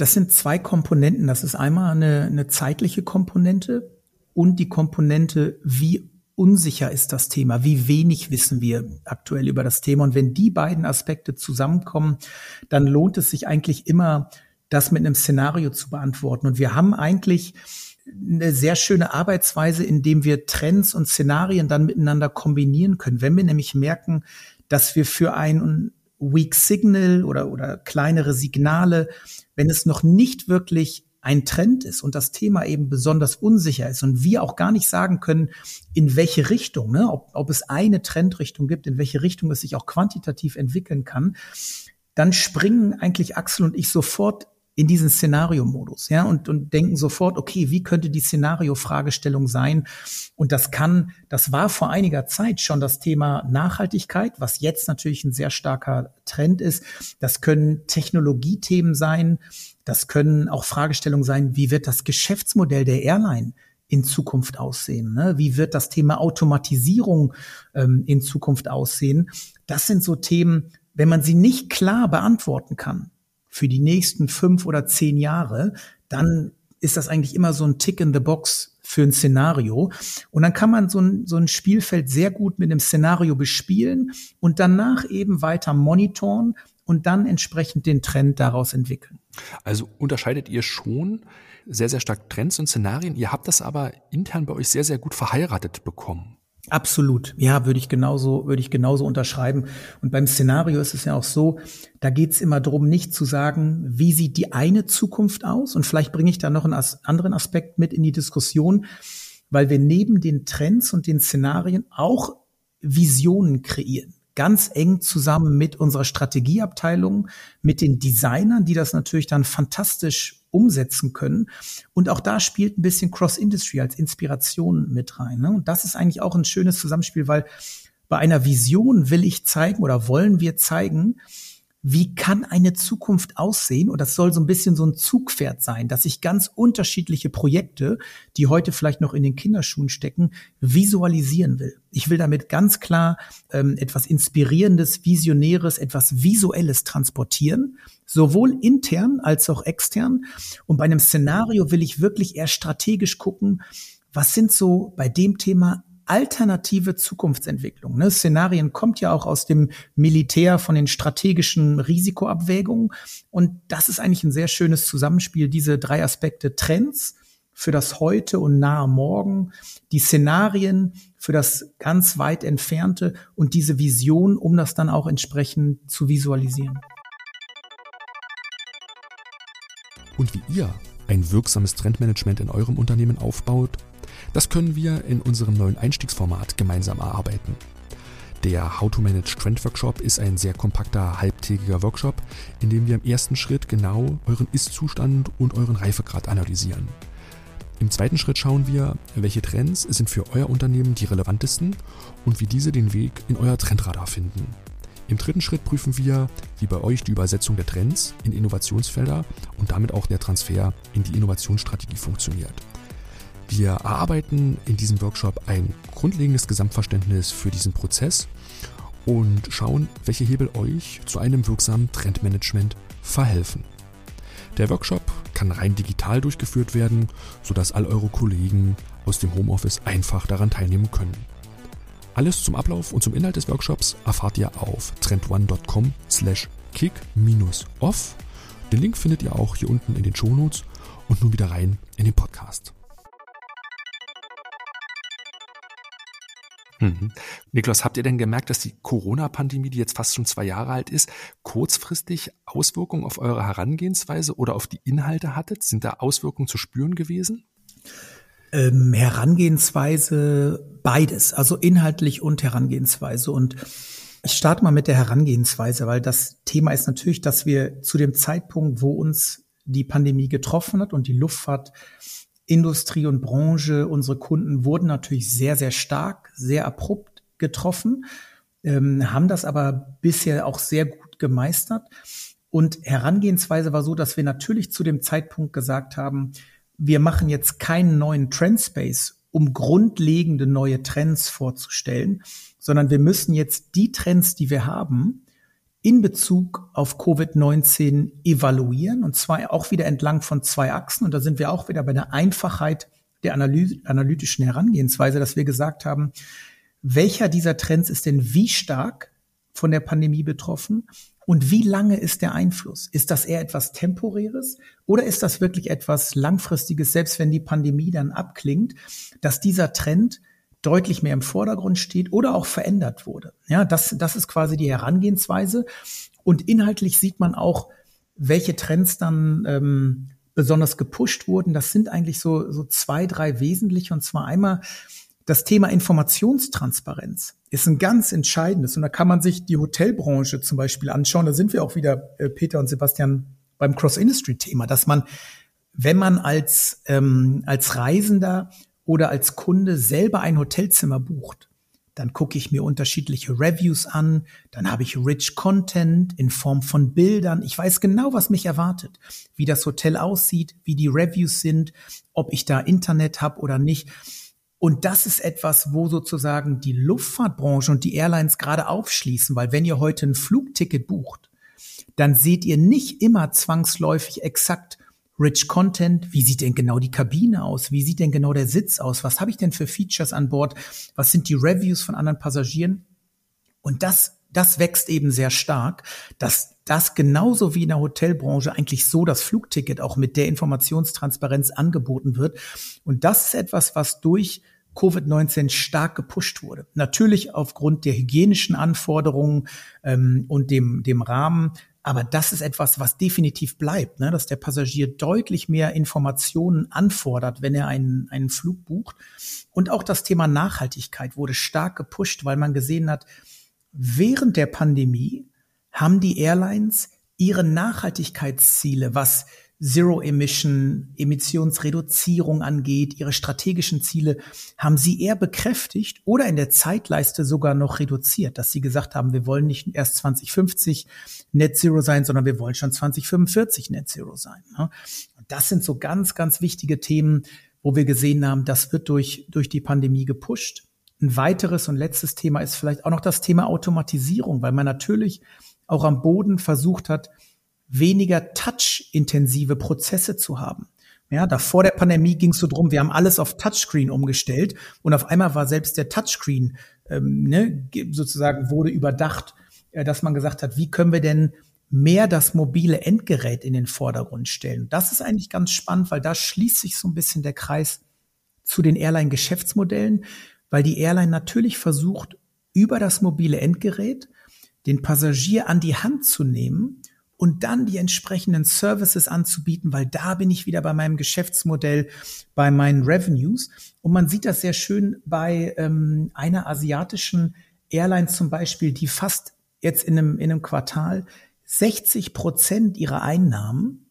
Das sind zwei Komponenten. Das ist einmal eine, eine zeitliche Komponente und die Komponente, wie unsicher ist das Thema, wie wenig wissen wir aktuell über das Thema. Und wenn die beiden Aspekte zusammenkommen, dann lohnt es sich eigentlich immer, das mit einem Szenario zu beantworten. Und wir haben eigentlich eine sehr schöne Arbeitsweise, indem wir Trends und Szenarien dann miteinander kombinieren können. Wenn wir nämlich merken, dass wir für ein Weak Signal oder, oder kleinere Signale, wenn es noch nicht wirklich ein Trend ist und das Thema eben besonders unsicher ist und wir auch gar nicht sagen können, in welche Richtung, ne, ob, ob es eine Trendrichtung gibt, in welche Richtung es sich auch quantitativ entwickeln kann, dann springen eigentlich Axel und ich sofort in diesen Szenario-Modus, ja, und, und denken sofort, okay, wie könnte die Szenario-Fragestellung sein? Und das kann, das war vor einiger Zeit schon das Thema Nachhaltigkeit, was jetzt natürlich ein sehr starker Trend ist. Das können Technologiethemen sein. Das können auch Fragestellungen sein, wie wird das Geschäftsmodell der Airline in Zukunft aussehen? Ne? Wie wird das Thema Automatisierung ähm, in Zukunft aussehen? Das sind so Themen, wenn man sie nicht klar beantworten kann, für die nächsten fünf oder zehn Jahre, dann ist das eigentlich immer so ein Tick in the Box für ein Szenario. Und dann kann man so ein, so ein Spielfeld sehr gut mit einem Szenario bespielen und danach eben weiter monitoren und dann entsprechend den Trend daraus entwickeln. Also unterscheidet ihr schon sehr, sehr stark Trends und Szenarien. Ihr habt das aber intern bei euch sehr, sehr gut verheiratet bekommen. Absolut. Ja, würde ich genauso, würde ich genauso unterschreiben. Und beim Szenario ist es ja auch so, da geht es immer darum, nicht zu sagen, wie sieht die eine Zukunft aus? Und vielleicht bringe ich da noch einen anderen Aspekt mit in die Diskussion, weil wir neben den Trends und den Szenarien auch Visionen kreieren ganz eng zusammen mit unserer Strategieabteilung, mit den Designern, die das natürlich dann fantastisch umsetzen können. Und auch da spielt ein bisschen Cross-Industry als Inspiration mit rein. Ne? Und das ist eigentlich auch ein schönes Zusammenspiel, weil bei einer Vision will ich zeigen oder wollen wir zeigen, wie kann eine Zukunft aussehen? Und das soll so ein bisschen so ein Zugpferd sein, dass ich ganz unterschiedliche Projekte, die heute vielleicht noch in den Kinderschuhen stecken, visualisieren will. Ich will damit ganz klar ähm, etwas Inspirierendes, Visionäres, etwas Visuelles transportieren, sowohl intern als auch extern. Und bei einem Szenario will ich wirklich eher strategisch gucken, was sind so bei dem Thema alternative Zukunftsentwicklung. Ne? Szenarien kommt ja auch aus dem Militär von den strategischen Risikoabwägungen. Und das ist eigentlich ein sehr schönes Zusammenspiel, diese drei Aspekte Trends für das Heute und nahe Morgen, die Szenarien für das ganz weit entfernte und diese Vision, um das dann auch entsprechend zu visualisieren. Und wie ihr ein wirksames Trendmanagement in eurem Unternehmen aufbaut, das können wir in unserem neuen Einstiegsformat gemeinsam erarbeiten. Der How to Manage Trend Workshop ist ein sehr kompakter halbtägiger Workshop, in dem wir im ersten Schritt genau euren Ist-Zustand und euren Reifegrad analysieren. Im zweiten Schritt schauen wir, welche Trends sind für euer Unternehmen die relevantesten und wie diese den Weg in euer Trendradar finden. Im dritten Schritt prüfen wir, wie bei euch die Übersetzung der Trends in Innovationsfelder und damit auch der Transfer in die Innovationsstrategie funktioniert. Wir erarbeiten in diesem Workshop ein grundlegendes Gesamtverständnis für diesen Prozess und schauen, welche Hebel euch zu einem wirksamen Trendmanagement verhelfen. Der Workshop kann rein digital durchgeführt werden, sodass all eure Kollegen aus dem Homeoffice einfach daran teilnehmen können. Alles zum Ablauf und zum Inhalt des Workshops erfahrt ihr auf trendone.com slash kick-off. Den Link findet ihr auch hier unten in den Shownotes und nun wieder rein in den Podcast. Mhm. Niklas, habt ihr denn gemerkt, dass die Corona-Pandemie, die jetzt fast schon zwei Jahre alt ist, kurzfristig Auswirkungen auf eure Herangehensweise oder auf die Inhalte hattet? Sind da Auswirkungen zu spüren gewesen? Ähm, Herangehensweise beides, also inhaltlich und Herangehensweise. Und ich starte mal mit der Herangehensweise, weil das Thema ist natürlich, dass wir zu dem Zeitpunkt, wo uns die Pandemie getroffen hat und die Luftfahrt Industrie und Branche, unsere Kunden wurden natürlich sehr, sehr stark, sehr abrupt getroffen, ähm, haben das aber bisher auch sehr gut gemeistert. Und Herangehensweise war so, dass wir natürlich zu dem Zeitpunkt gesagt haben, wir machen jetzt keinen neuen Trendspace, um grundlegende neue Trends vorzustellen, sondern wir müssen jetzt die Trends, die wir haben, in Bezug auf Covid-19 evaluieren und zwar auch wieder entlang von zwei Achsen. Und da sind wir auch wieder bei der Einfachheit der analytischen Herangehensweise, dass wir gesagt haben, welcher dieser Trends ist denn wie stark von der Pandemie betroffen und wie lange ist der Einfluss? Ist das eher etwas Temporäres oder ist das wirklich etwas Langfristiges, selbst wenn die Pandemie dann abklingt, dass dieser Trend deutlich mehr im Vordergrund steht oder auch verändert wurde? Ja, das, das ist quasi die Herangehensweise. Und inhaltlich sieht man auch, welche Trends dann ähm, besonders gepusht wurden. Das sind eigentlich so, so zwei, drei wesentliche. Und zwar einmal das Thema Informationstransparenz ist ein ganz entscheidendes. Und da kann man sich die Hotelbranche zum Beispiel anschauen. Da sind wir auch wieder, äh, Peter und Sebastian, beim Cross-Industry-Thema, dass man, wenn man als, ähm, als Reisender oder als Kunde selber ein Hotelzimmer bucht, dann gucke ich mir unterschiedliche Reviews an, dann habe ich rich Content in Form von Bildern. Ich weiß genau, was mich erwartet, wie das Hotel aussieht, wie die Reviews sind, ob ich da Internet habe oder nicht. Und das ist etwas, wo sozusagen die Luftfahrtbranche und die Airlines gerade aufschließen, weil wenn ihr heute ein Flugticket bucht, dann seht ihr nicht immer zwangsläufig exakt Rich Content, wie sieht denn genau die Kabine aus, wie sieht denn genau der Sitz aus, was habe ich denn für Features an Bord, was sind die Reviews von anderen Passagieren. Und das, das wächst eben sehr stark, dass das genauso wie in der Hotelbranche eigentlich so das Flugticket auch mit der Informationstransparenz angeboten wird. Und das ist etwas, was durch Covid-19 stark gepusht wurde. Natürlich aufgrund der hygienischen Anforderungen ähm, und dem, dem Rahmen. Aber das ist etwas, was definitiv bleibt, ne? dass der Passagier deutlich mehr Informationen anfordert, wenn er einen, einen Flug bucht. Und auch das Thema Nachhaltigkeit wurde stark gepusht, weil man gesehen hat, während der Pandemie haben die Airlines ihre Nachhaltigkeitsziele, was Zero Emission, Emissionsreduzierung angeht, ihre strategischen Ziele, haben sie eher bekräftigt oder in der Zeitleiste sogar noch reduziert, dass sie gesagt haben, wir wollen nicht erst 2050 Net Zero sein, sondern wir wollen schon 2045 Net Zero sein. Ne? Das sind so ganz, ganz wichtige Themen, wo wir gesehen haben, das wird durch, durch die Pandemie gepusht. Ein weiteres und letztes Thema ist vielleicht auch noch das Thema Automatisierung, weil man natürlich auch am Boden versucht hat, weniger touch-intensive Prozesse zu haben. Ja, da vor der Pandemie ging es so drum, wir haben alles auf Touchscreen umgestellt und auf einmal war selbst der Touchscreen ähm, ne, sozusagen wurde überdacht, äh, dass man gesagt hat, wie können wir denn mehr das mobile Endgerät in den Vordergrund stellen. Das ist eigentlich ganz spannend, weil da schließt sich so ein bisschen der Kreis zu den Airline-Geschäftsmodellen, weil die Airline natürlich versucht, über das mobile Endgerät den Passagier an die Hand zu nehmen und dann die entsprechenden Services anzubieten, weil da bin ich wieder bei meinem Geschäftsmodell, bei meinen Revenues. Und man sieht das sehr schön bei ähm, einer asiatischen Airline zum Beispiel, die fast jetzt in einem, in einem Quartal 60 Prozent ihrer Einnahmen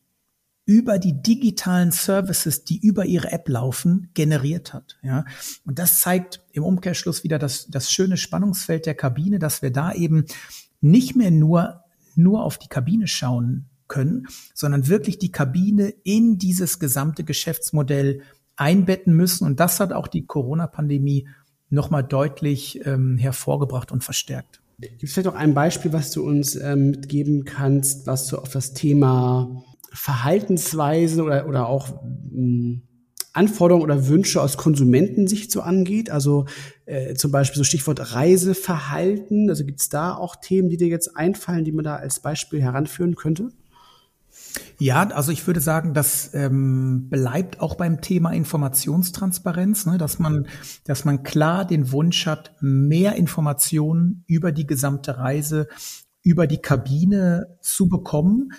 über die digitalen Services, die über ihre App laufen, generiert hat. Ja, und das zeigt im Umkehrschluss wieder das, das schöne Spannungsfeld der Kabine, dass wir da eben nicht mehr nur nur auf die Kabine schauen können, sondern wirklich die Kabine in dieses gesamte Geschäftsmodell einbetten müssen. Und das hat auch die Corona-Pandemie nochmal deutlich ähm, hervorgebracht und verstärkt. Gibt es vielleicht auch ein Beispiel, was du uns ähm, mitgeben kannst, was du auf das Thema Verhaltensweisen oder, oder auch mh, hm, Anforderungen oder Wünsche aus Konsumentensicht so angeht? Also äh, zum Beispiel so Stichwort Reiseverhalten. Also gibt es da auch Themen, die dir jetzt einfallen, die man da als Beispiel heranführen könnte? Ja, also ich würde sagen, das ähm, bleibt auch beim Thema Informationstransparenz, ne, dass man, dass man klar den Wunsch hat, mehr Informationen über die gesamte Reise, über die Kabine zu bekommen,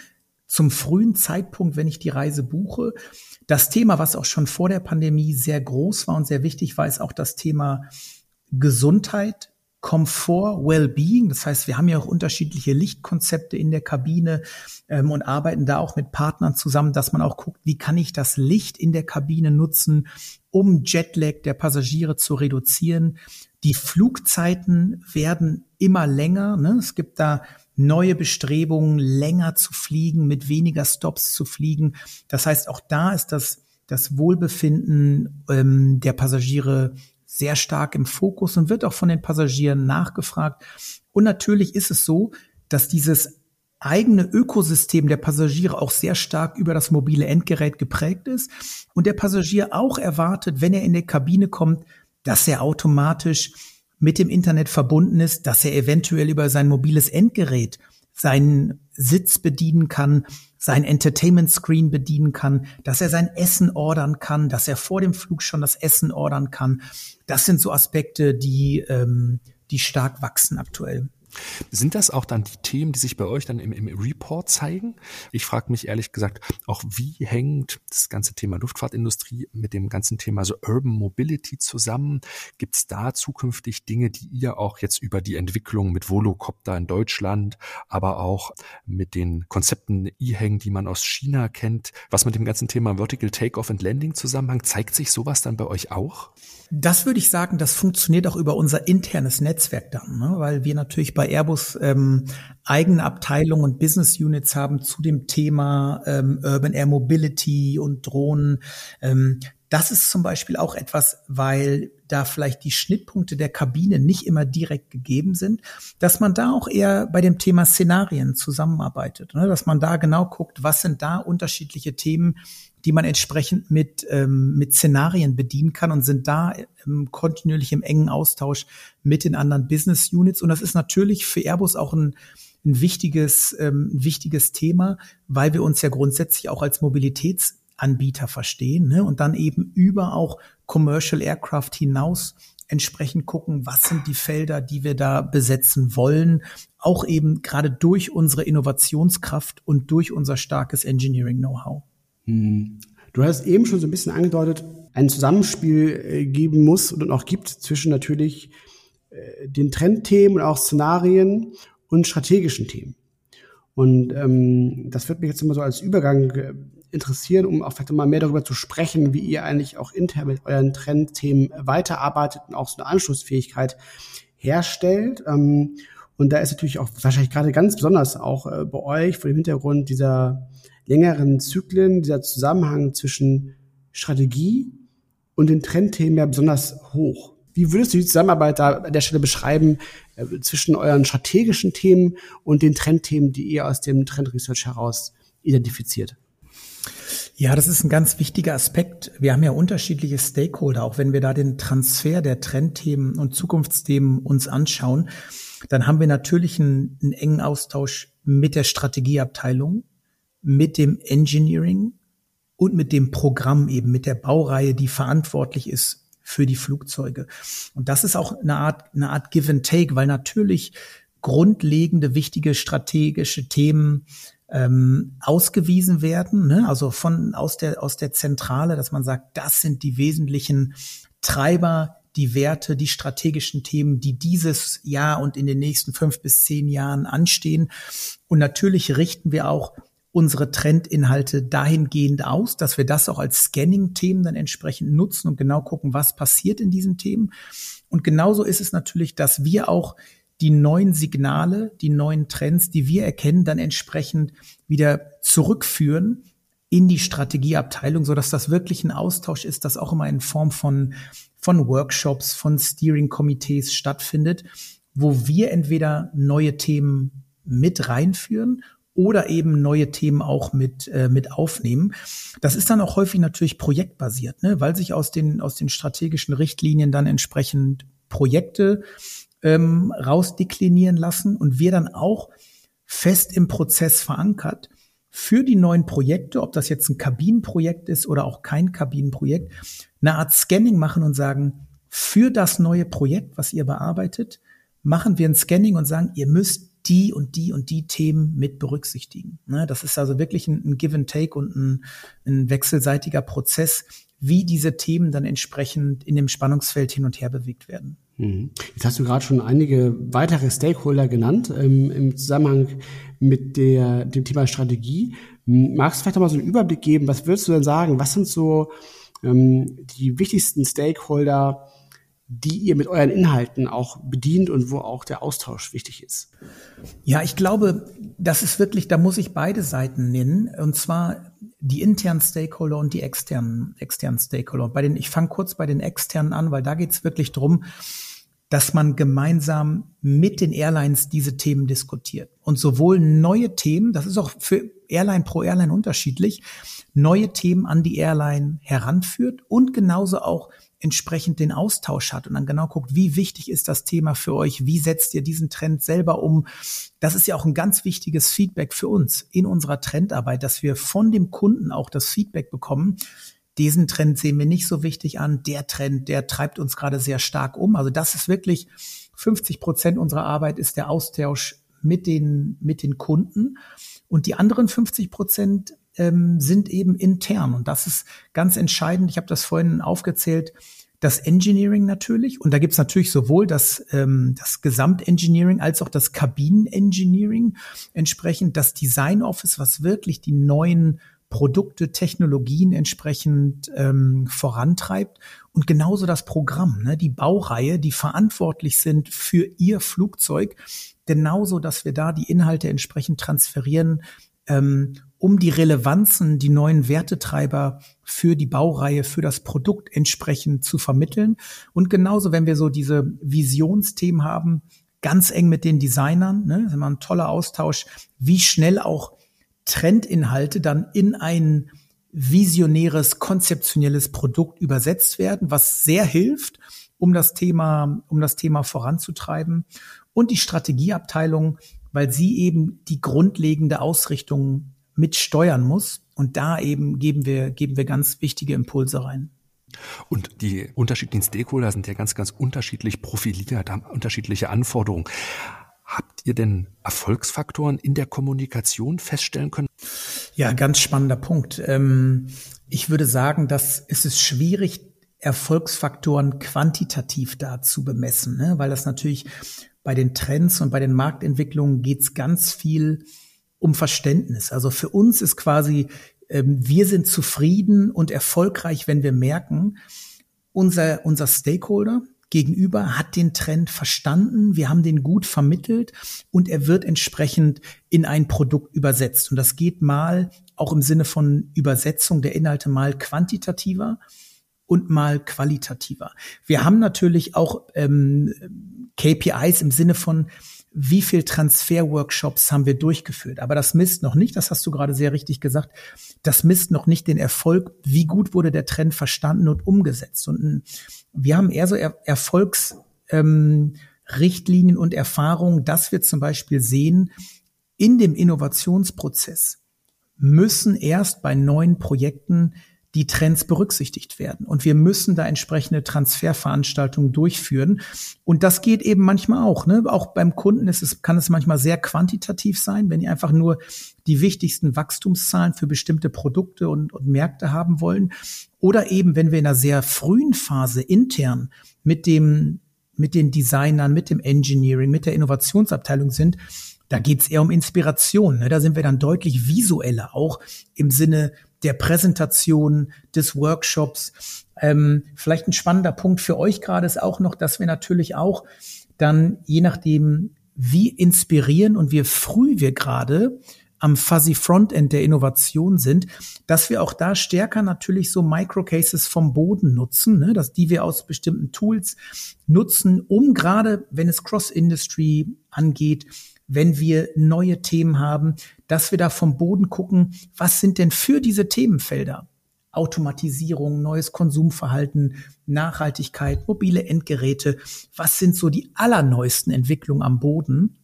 zum frühen Zeitpunkt, wenn ich die Reise buche. Das Thema, was auch schon vor der Pandemie sehr groß war und sehr wichtig war, ist auch das Thema Gesundheit, Komfort, Wellbeing. Das heißt, wir haben ja auch unterschiedliche Lichtkonzepte in der Kabine ähm, und arbeiten da auch mit Partnern zusammen, dass man auch guckt, wie kann ich das Licht in der Kabine nutzen, um Jetlag der Passagiere zu reduzieren. Die Flugzeiten werden immer länger. Ne? Es gibt da neue Bestrebungen, länger zu fliegen, mit weniger Stops zu fliegen. Das heißt, auch da ist das, das Wohlbefinden ähm, der Passagiere sehr stark im Fokus und wird auch von den Passagieren nachgefragt. Und natürlich ist es so, dass dieses eigene Ökosystem der Passagiere auch sehr stark über das mobile Endgerät geprägt ist und der Passagier auch erwartet, wenn er in der Kabine kommt, dass er automatisch mit dem Internet verbunden ist, dass er eventuell über sein mobiles Endgerät seinen Sitz bedienen kann, sein Entertainment Screen bedienen kann, dass er sein Essen ordern kann, dass er vor dem Flug schon das Essen ordern kann. Das sind so Aspekte, die, ähm, die stark wachsen aktuell. Sind das auch dann die Themen, die sich bei euch dann im, im Report zeigen? Ich frage mich ehrlich gesagt auch, wie hängt das ganze Thema Luftfahrtindustrie mit dem ganzen Thema so Urban Mobility zusammen? Gibt es da zukünftig Dinge, die ihr auch jetzt über die Entwicklung mit Volocopter in Deutschland, aber auch mit den Konzepten E-Hang, die man aus China kennt, was mit dem ganzen Thema Vertical Takeoff and Landing zusammenhängt? Zeigt sich sowas dann bei euch auch? Das würde ich sagen, das funktioniert auch über unser internes Netzwerk dann, ne? weil wir natürlich bei Airbus ähm, eigene Abteilungen und Business Units haben zu dem Thema ähm, Urban Air Mobility und Drohnen. Ähm, das ist zum Beispiel auch etwas, weil da vielleicht die Schnittpunkte der Kabine nicht immer direkt gegeben sind, dass man da auch eher bei dem Thema Szenarien zusammenarbeitet, ne? dass man da genau guckt, was sind da unterschiedliche Themen, die man entsprechend mit, ähm, mit Szenarien bedienen kann und sind da ähm, kontinuierlich im engen Austausch mit den anderen Business Units. Und das ist natürlich für Airbus auch ein, ein wichtiges, ähm, ein wichtiges Thema, weil wir uns ja grundsätzlich auch als Mobilitätsanbieter verstehen ne? und dann eben über auch Commercial Aircraft hinaus entsprechend gucken, was sind die Felder, die wir da besetzen wollen, auch eben gerade durch unsere Innovationskraft und durch unser starkes Engineering-Know-how. Hm. Du hast eben schon so ein bisschen angedeutet, ein Zusammenspiel äh, geben muss und auch gibt zwischen natürlich äh, den Trendthemen und auch Szenarien und strategischen Themen. Und ähm, das wird mich jetzt immer so als Übergang äh, interessieren, um auch vielleicht mal mehr darüber zu sprechen, wie ihr eigentlich auch intern mit euren Trendthemen weiterarbeitet und auch so eine Anschlussfähigkeit herstellt. Ähm, und da ist natürlich auch wahrscheinlich gerade ganz besonders auch äh, bei euch vor dem Hintergrund dieser längeren Zyklen, dieser Zusammenhang zwischen Strategie und den Trendthemen ja besonders hoch. Wie würdest du die Zusammenarbeit da an der Stelle beschreiben äh, zwischen euren strategischen Themen und den Trendthemen, die ihr aus dem Trend Research heraus identifiziert? Ja, das ist ein ganz wichtiger Aspekt. Wir haben ja unterschiedliche Stakeholder, auch wenn wir da den Transfer der Trendthemen und Zukunftsthemen uns anschauen, dann haben wir natürlich einen, einen engen Austausch mit der Strategieabteilung, mit dem Engineering und mit dem Programm eben, mit der Baureihe, die verantwortlich ist für die Flugzeuge. Und das ist auch eine Art, eine Art Give and Take, weil natürlich grundlegende, wichtige strategische Themen ähm, ausgewiesen werden, ne? also von aus der aus der Zentrale, dass man sagt, das sind die wesentlichen Treiber, die Werte, die strategischen Themen, die dieses Jahr und in den nächsten fünf bis zehn Jahren anstehen. Und natürlich richten wir auch unsere Trendinhalte dahingehend aus, dass wir das auch als Scanning-Themen dann entsprechend nutzen und genau gucken, was passiert in diesen Themen. Und genauso ist es natürlich, dass wir auch die neuen Signale, die neuen Trends, die wir erkennen, dann entsprechend wieder zurückführen in die Strategieabteilung, so dass das wirklich ein Austausch ist, das auch immer in Form von, von Workshops, von Steering-Komitees stattfindet, wo wir entweder neue Themen mit reinführen oder eben neue Themen auch mit, äh, mit aufnehmen. Das ist dann auch häufig natürlich projektbasiert, ne? weil sich aus den, aus den strategischen Richtlinien dann entsprechend Projekte ähm, rausdeklinieren lassen und wir dann auch fest im Prozess verankert für die neuen Projekte, ob das jetzt ein Kabinenprojekt ist oder auch kein Kabinenprojekt, eine Art Scanning machen und sagen, für das neue Projekt, was ihr bearbeitet, machen wir ein Scanning und sagen, ihr müsst die und die und die Themen mit berücksichtigen. Ne, das ist also wirklich ein, Give and Take und ein, ein wechselseitiger Prozess, wie diese Themen dann entsprechend in dem Spannungsfeld hin und her bewegt werden. Mhm. Jetzt hast du gerade schon einige weitere Stakeholder genannt ähm, im Zusammenhang mit der, dem Thema Strategie. Magst du vielleicht noch mal so einen Überblick geben? Was würdest du denn sagen? Was sind so ähm, die wichtigsten Stakeholder die ihr mit euren Inhalten auch bedient und wo auch der Austausch wichtig ist? Ja, ich glaube, das ist wirklich, da muss ich beide Seiten nennen, und zwar die internen Stakeholder und die externen, externen Stakeholder. Bei den, ich fange kurz bei den externen an, weil da geht es wirklich drum, dass man gemeinsam mit den Airlines diese Themen diskutiert. Und sowohl neue Themen, das ist auch für Airline pro Airline unterschiedlich, neue Themen an die Airline heranführt und genauso auch entsprechend den Austausch hat und dann genau guckt, wie wichtig ist das Thema für euch, wie setzt ihr diesen Trend selber um. Das ist ja auch ein ganz wichtiges Feedback für uns in unserer Trendarbeit, dass wir von dem Kunden auch das Feedback bekommen, diesen Trend sehen wir nicht so wichtig an. Der Trend, der treibt uns gerade sehr stark um. Also das ist wirklich 50 Prozent unserer Arbeit ist der Austausch mit den, mit den Kunden. Und die anderen 50 Prozent ähm, sind eben intern. Und das ist ganz entscheidend. Ich habe das vorhin aufgezählt. Das Engineering natürlich. Und da gibt's natürlich sowohl das, ähm, das Gesamtengineering als auch das Kabinenengineering. Entsprechend das Design Office, was wirklich die neuen Produkte, Technologien entsprechend ähm, vorantreibt und genauso das Programm, ne, die Baureihe, die verantwortlich sind für ihr Flugzeug, genauso, dass wir da die Inhalte entsprechend transferieren, ähm, um die Relevanzen, die neuen Wertetreiber für die Baureihe, für das Produkt entsprechend zu vermitteln. Und genauso, wenn wir so diese Visionsthemen haben, ganz eng mit den Designern, ne, ist immer ein toller Austausch, wie schnell auch Trendinhalte dann in ein visionäres, konzeptionelles Produkt übersetzt werden, was sehr hilft, um das Thema, um das Thema voranzutreiben. Und die Strategieabteilung, weil sie eben die grundlegende Ausrichtung mitsteuern muss. Und da eben geben wir, geben wir ganz wichtige Impulse rein. Und die unterschiedlichen Stakeholder sind ja ganz, ganz unterschiedlich profiliert, haben unterschiedliche Anforderungen. Habt ihr denn Erfolgsfaktoren in der Kommunikation feststellen können? Ja, ganz spannender Punkt. Ähm, ich würde sagen, dass es ist schwierig, Erfolgsfaktoren quantitativ da zu bemessen, ne? weil das natürlich bei den Trends und bei den Marktentwicklungen geht es ganz viel um Verständnis. Also für uns ist quasi, ähm, wir sind zufrieden und erfolgreich, wenn wir merken, unser, unser Stakeholder, Gegenüber hat den Trend verstanden, wir haben den gut vermittelt und er wird entsprechend in ein Produkt übersetzt. Und das geht mal auch im Sinne von Übersetzung der Inhalte mal quantitativer und mal qualitativer. Wir haben natürlich auch ähm, KPIs im Sinne von wie viel Transferworkshops haben wir durchgeführt. Aber das misst noch nicht, das hast du gerade sehr richtig gesagt, das misst noch nicht den Erfolg, wie gut wurde der Trend verstanden und umgesetzt. Und wir haben eher so er Erfolgsrichtlinien ähm, und Erfahrungen, dass wir zum Beispiel sehen, in dem Innovationsprozess müssen erst bei neuen Projekten die Trends berücksichtigt werden. Und wir müssen da entsprechende Transferveranstaltungen durchführen. Und das geht eben manchmal auch. Ne? Auch beim Kunden ist es, kann es manchmal sehr quantitativ sein, wenn die einfach nur die wichtigsten Wachstumszahlen für bestimmte Produkte und, und Märkte haben wollen. Oder eben, wenn wir in einer sehr frühen Phase intern mit dem, mit den Designern, mit dem Engineering, mit der Innovationsabteilung sind, da geht's eher um Inspiration. Ne? Da sind wir dann deutlich visueller, auch im Sinne der Präsentation, des Workshops. Ähm, vielleicht ein spannender Punkt für euch gerade ist auch noch, dass wir natürlich auch dann, je nachdem, wie inspirieren und wie früh wir gerade am fuzzy Frontend der Innovation sind, dass wir auch da stärker natürlich so Microcases vom Boden nutzen, ne, dass die wir aus bestimmten Tools nutzen, um gerade, wenn es Cross-Industry angeht, wenn wir neue Themen haben, dass wir da vom Boden gucken, was sind denn für diese Themenfelder? Automatisierung, neues Konsumverhalten, Nachhaltigkeit, mobile Endgeräte. Was sind so die allerneuesten Entwicklungen am Boden,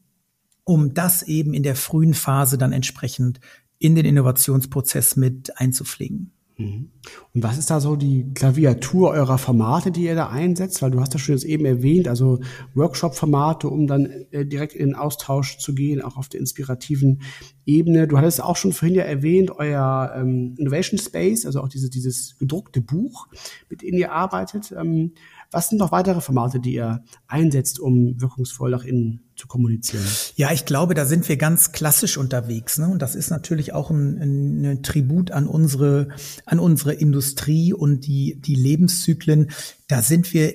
um das eben in der frühen Phase dann entsprechend in den Innovationsprozess mit einzupflegen? Mhm. Und was ist da so die Klaviatur eurer Formate, die ihr da einsetzt? Weil du hast das schon jetzt eben erwähnt, also Workshop-Formate, um dann äh, direkt in den Austausch zu gehen, auch auf der inspirativen Ebene. Du hattest auch schon vorhin ja erwähnt, euer ähm, Innovation Space, also auch diese, dieses gedruckte Buch, mit dem ihr arbeitet. Ähm, was sind noch weitere Formate, die ihr einsetzt, um wirkungsvoll nach innen zu kommunizieren? Ja, ich glaube, da sind wir ganz klassisch unterwegs. Ne? Und das ist natürlich auch ein, ein, ein Tribut an unsere, an unsere Industrie und die, die Lebenszyklen. Da sind wir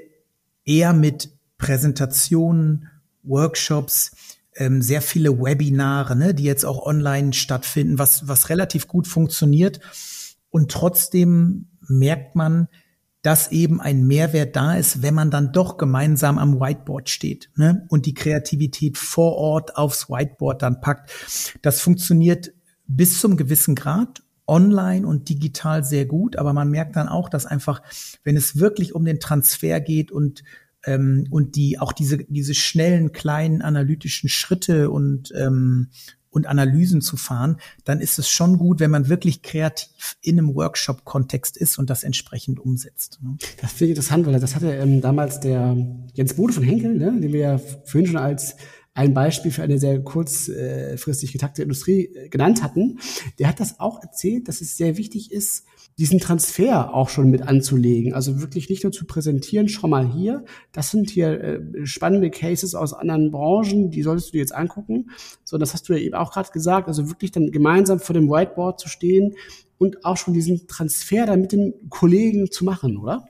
eher mit Präsentationen, Workshops, ähm, sehr viele Webinare, ne, die jetzt auch online stattfinden, was, was relativ gut funktioniert. Und trotzdem merkt man, dass eben ein Mehrwert da ist, wenn man dann doch gemeinsam am Whiteboard steht ne? und die Kreativität vor Ort aufs Whiteboard dann packt. Das funktioniert bis zum gewissen Grad online und digital sehr gut, aber man merkt dann auch, dass einfach, wenn es wirklich um den Transfer geht und ähm, und die auch diese diese schnellen kleinen analytischen Schritte und ähm, und Analysen zu fahren, dann ist es schon gut, wenn man wirklich kreativ in einem Workshop-Kontext ist und das entsprechend umsetzt. Ne? Das finde ich interessant, weil das hatte ähm, damals der Jens Bode von Henkel, ne, den wir ja vorhin schon als ein Beispiel für eine sehr kurzfristig getakte Industrie äh, genannt hatten. Der hat das auch erzählt, dass es sehr wichtig ist, diesen Transfer auch schon mit anzulegen. Also wirklich nicht nur zu präsentieren, schau mal hier, das sind hier äh, spannende Cases aus anderen Branchen, die solltest du dir jetzt angucken. So, das hast du ja eben auch gerade gesagt, also wirklich dann gemeinsam vor dem Whiteboard zu stehen und auch schon diesen Transfer dann mit den Kollegen zu machen, oder?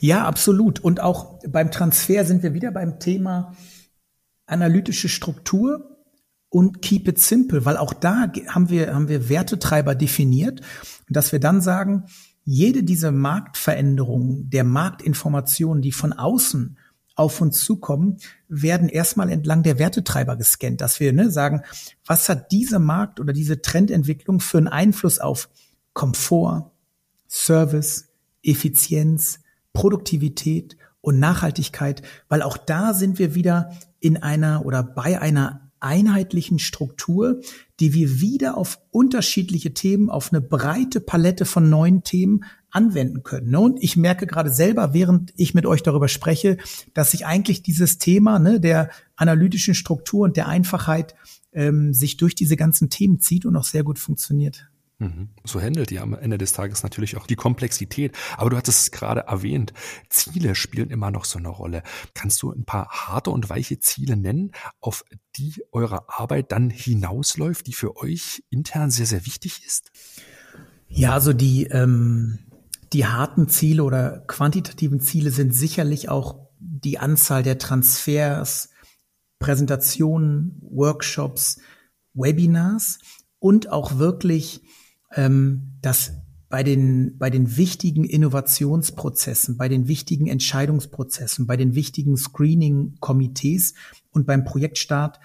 Ja, absolut. Und auch beim Transfer sind wir wieder beim Thema analytische Struktur und keep it simple, weil auch da haben wir, haben wir Wertetreiber definiert. Dass wir dann sagen, jede dieser Marktveränderungen, der Marktinformationen, die von außen auf uns zukommen, werden erstmal entlang der Wertetreiber gescannt, dass wir ne, sagen, was hat diese Markt oder diese Trendentwicklung für einen Einfluss auf Komfort, Service, Effizienz, Produktivität und Nachhaltigkeit, weil auch da sind wir wieder in einer oder bei einer einheitlichen Struktur, die wir wieder auf unterschiedliche Themen, auf eine breite Palette von neuen Themen anwenden können. Ne? Und ich merke gerade selber, während ich mit euch darüber spreche, dass sich eigentlich dieses Thema ne, der analytischen Struktur und der Einfachheit ähm, sich durch diese ganzen Themen zieht und auch sehr gut funktioniert. Mhm. So handelt ihr am Ende des Tages natürlich auch die Komplexität. Aber du hattest es gerade erwähnt, Ziele spielen immer noch so eine Rolle. Kannst du ein paar harte und weiche Ziele nennen, auf die eure Arbeit dann hinausläuft, die für euch intern sehr, sehr wichtig ist? Ja, also die, ähm, die harten Ziele oder quantitativen Ziele sind sicherlich auch die Anzahl der Transfers, Präsentationen, Workshops, Webinars und auch wirklich dass bei den, bei den wichtigen Innovationsprozessen, bei den wichtigen Entscheidungsprozessen, bei den wichtigen Screening-Komitees und beim Projektstart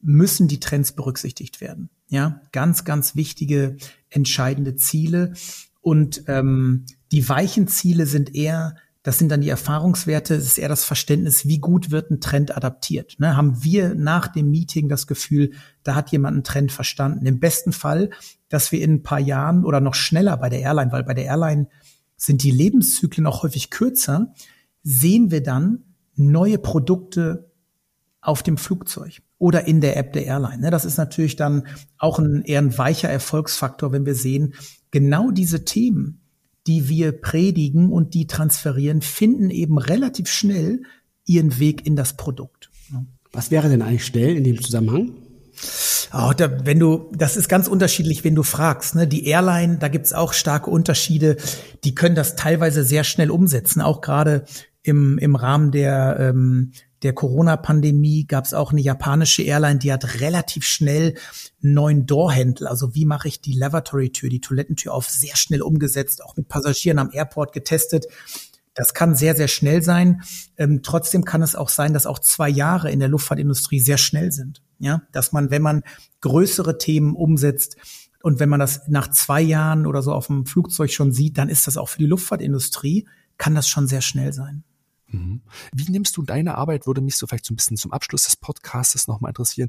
müssen die Trends berücksichtigt werden. Ja, ganz, ganz wichtige, entscheidende Ziele. Und ähm, die weichen Ziele sind eher das sind dann die Erfahrungswerte, es ist eher das Verständnis, wie gut wird ein Trend adaptiert. Ne? Haben wir nach dem Meeting das Gefühl, da hat jemand einen Trend verstanden. Im besten Fall, dass wir in ein paar Jahren oder noch schneller bei der Airline, weil bei der Airline sind die Lebenszyklen auch häufig kürzer, sehen wir dann neue Produkte auf dem Flugzeug oder in der App der Airline. Ne? Das ist natürlich dann auch ein eher ein weicher Erfolgsfaktor, wenn wir sehen, genau diese Themen, die wir predigen und die transferieren, finden eben relativ schnell ihren Weg in das Produkt. Was wäre denn eigentlich schnell in dem Zusammenhang? Oh, da, wenn du, das ist ganz unterschiedlich, wenn du fragst. Ne? Die Airline, da gibt's auch starke Unterschiede. Die können das teilweise sehr schnell umsetzen, auch gerade im, im Rahmen der ähm, der Corona-Pandemie gab es auch eine japanische Airline, die hat relativ schnell einen neuen Door-Handle, also wie mache ich die Lavatory-Tür, die Toilettentür auf, sehr schnell umgesetzt, auch mit Passagieren am Airport getestet. Das kann sehr, sehr schnell sein. Ähm, trotzdem kann es auch sein, dass auch zwei Jahre in der Luftfahrtindustrie sehr schnell sind. Ja, dass man, wenn man größere Themen umsetzt und wenn man das nach zwei Jahren oder so auf dem Flugzeug schon sieht, dann ist das auch für die Luftfahrtindustrie, kann das schon sehr schnell sein. Mhm. Wie nimmst du deine Arbeit, würde mich so vielleicht so ein bisschen zum Abschluss des Podcasts nochmal interessieren,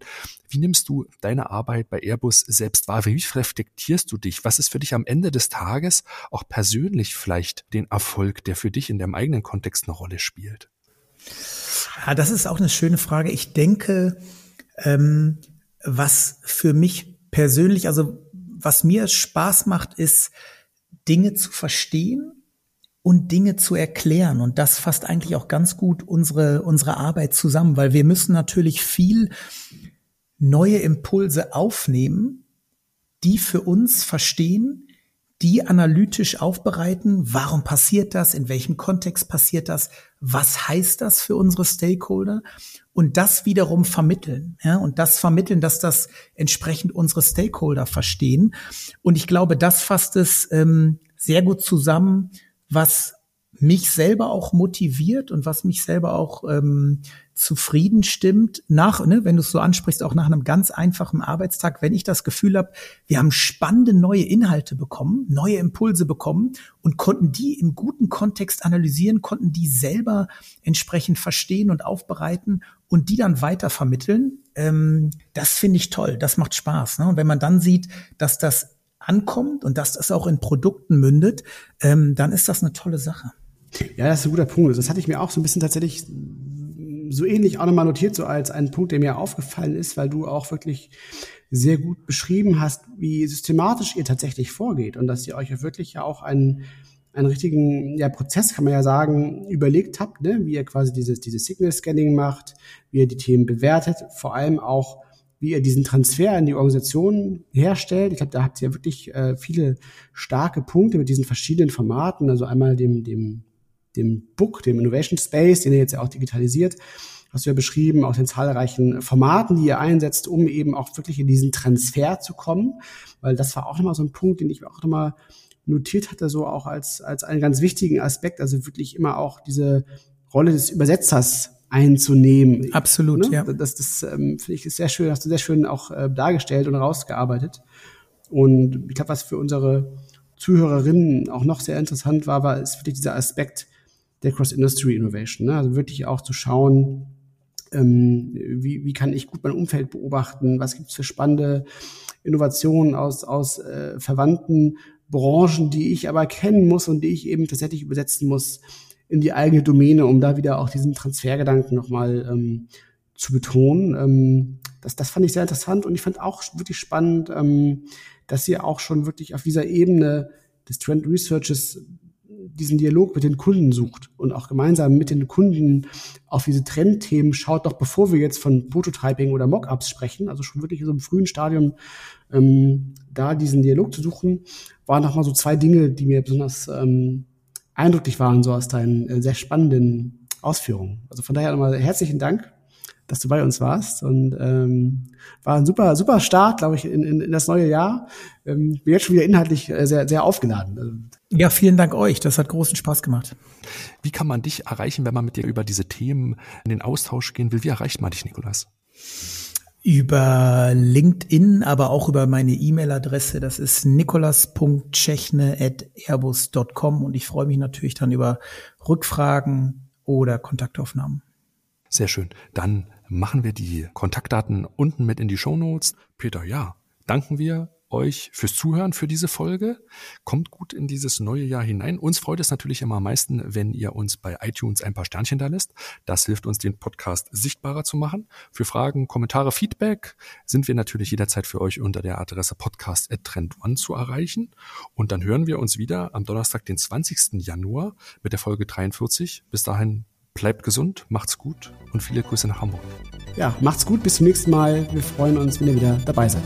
wie nimmst du deine Arbeit bei Airbus selbst wahr? Wie reflektierst du dich? Was ist für dich am Ende des Tages auch persönlich vielleicht den Erfolg, der für dich in deinem eigenen Kontext eine Rolle spielt? Ja, das ist auch eine schöne Frage. Ich denke, ähm, was für mich persönlich, also was mir Spaß macht, ist, Dinge zu verstehen und Dinge zu erklären. Und das fasst eigentlich auch ganz gut unsere, unsere Arbeit zusammen, weil wir müssen natürlich viel neue Impulse aufnehmen, die für uns verstehen, die analytisch aufbereiten. Warum passiert das? In welchem Kontext passiert das? Was heißt das für unsere Stakeholder? Und das wiederum vermitteln. Ja, und das vermitteln, dass das entsprechend unsere Stakeholder verstehen. Und ich glaube, das fasst es ähm, sehr gut zusammen, was mich selber auch motiviert und was mich selber auch ähm, zufrieden stimmt, nach, ne, wenn du es so ansprichst, auch nach einem ganz einfachen Arbeitstag, wenn ich das Gefühl habe, wir haben spannende neue Inhalte bekommen, neue Impulse bekommen und konnten die im guten Kontext analysieren, konnten die selber entsprechend verstehen und aufbereiten und die dann weiter vermitteln, ähm, das finde ich toll, das macht Spaß. Ne? Und wenn man dann sieht, dass das ankommt und dass das auch in Produkten mündet, ähm, dann ist das eine tolle Sache. Ja, das ist ein guter Punkt. Das hatte ich mir auch so ein bisschen tatsächlich so ähnlich auch nochmal notiert, so als einen Punkt, der mir aufgefallen ist, weil du auch wirklich sehr gut beschrieben hast, wie systematisch ihr tatsächlich vorgeht und dass ihr euch ja wirklich ja auch einen, einen richtigen ja, Prozess, kann man ja sagen, überlegt habt, ne? wie ihr quasi dieses, dieses Signal-Scanning macht, wie ihr die Themen bewertet, vor allem auch, wie ihr diesen Transfer in die Organisation herstellt. Ich glaube, da habt ihr wirklich äh, viele starke Punkte mit diesen verschiedenen Formaten, also einmal dem, dem dem Book, dem Innovation Space, den ihr jetzt ja auch digitalisiert, hast du ja beschrieben, auch den zahlreichen Formaten, die ihr einsetzt, um eben auch wirklich in diesen Transfer zu kommen. Weil das war auch nochmal so ein Punkt, den ich auch nochmal notiert hatte, so auch als, als einen ganz wichtigen Aspekt, also wirklich immer auch diese Rolle des Übersetzers einzunehmen. Absolut, ne? ja. Das, das ähm, finde ich ist sehr schön, hast du sehr schön auch äh, dargestellt und rausgearbeitet. Und ich glaube, was für unsere Zuhörerinnen auch noch sehr interessant war, war ist wirklich dieser Aspekt, der Cross-Industry Innovation. Ne? Also wirklich auch zu schauen, ähm, wie, wie kann ich gut mein Umfeld beobachten, was gibt es für spannende Innovationen aus, aus äh, verwandten Branchen, die ich aber kennen muss und die ich eben tatsächlich übersetzen muss in die eigene Domäne, um da wieder auch diesen Transfergedanken nochmal ähm, zu betonen. Ähm, das, das fand ich sehr interessant und ich fand auch wirklich spannend, ähm, dass ihr auch schon wirklich auf dieser Ebene des Trend Researches diesen Dialog mit den Kunden sucht und auch gemeinsam mit den Kunden auf diese Trendthemen schaut, doch bevor wir jetzt von Prototyping oder Mockups sprechen, also schon wirklich in so einem frühen Stadium ähm, da diesen Dialog zu suchen, waren noch mal so zwei Dinge, die mir besonders ähm, eindrücklich waren, so aus deinen äh, sehr spannenden Ausführungen. Also von daher nochmal herzlichen Dank dass du bei uns warst. Und ähm, war ein super, super Start, glaube ich, in, in, in das neue Jahr. Ähm, bin jetzt schon wieder inhaltlich äh, sehr, sehr aufgeladen. Ja, vielen Dank euch. Das hat großen Spaß gemacht. Wie kann man dich erreichen, wenn man mit dir über diese Themen in den Austausch gehen will? Wie erreicht man dich, Nikolas? Über LinkedIn, aber auch über meine E-Mail-Adresse. Das ist nikolas.chechne.airbus.com und ich freue mich natürlich dann über Rückfragen oder Kontaktaufnahmen. Sehr schön. Dann machen wir die Kontaktdaten unten mit in die Show Notes. Peter, ja, danken wir euch fürs Zuhören für diese Folge. Kommt gut in dieses neue Jahr hinein. Uns freut es natürlich immer am meisten, wenn ihr uns bei iTunes ein paar Sternchen da lässt. Das hilft uns, den Podcast sichtbarer zu machen. Für Fragen, Kommentare, Feedback sind wir natürlich jederzeit für euch unter der Adresse podcast.trend1 zu erreichen. Und dann hören wir uns wieder am Donnerstag, den 20. Januar mit der Folge 43. Bis dahin Bleibt gesund, macht's gut und viele Grüße nach Hamburg. Ja, macht's gut, bis zum nächsten Mal. Wir freuen uns, wenn ihr wieder dabei seid.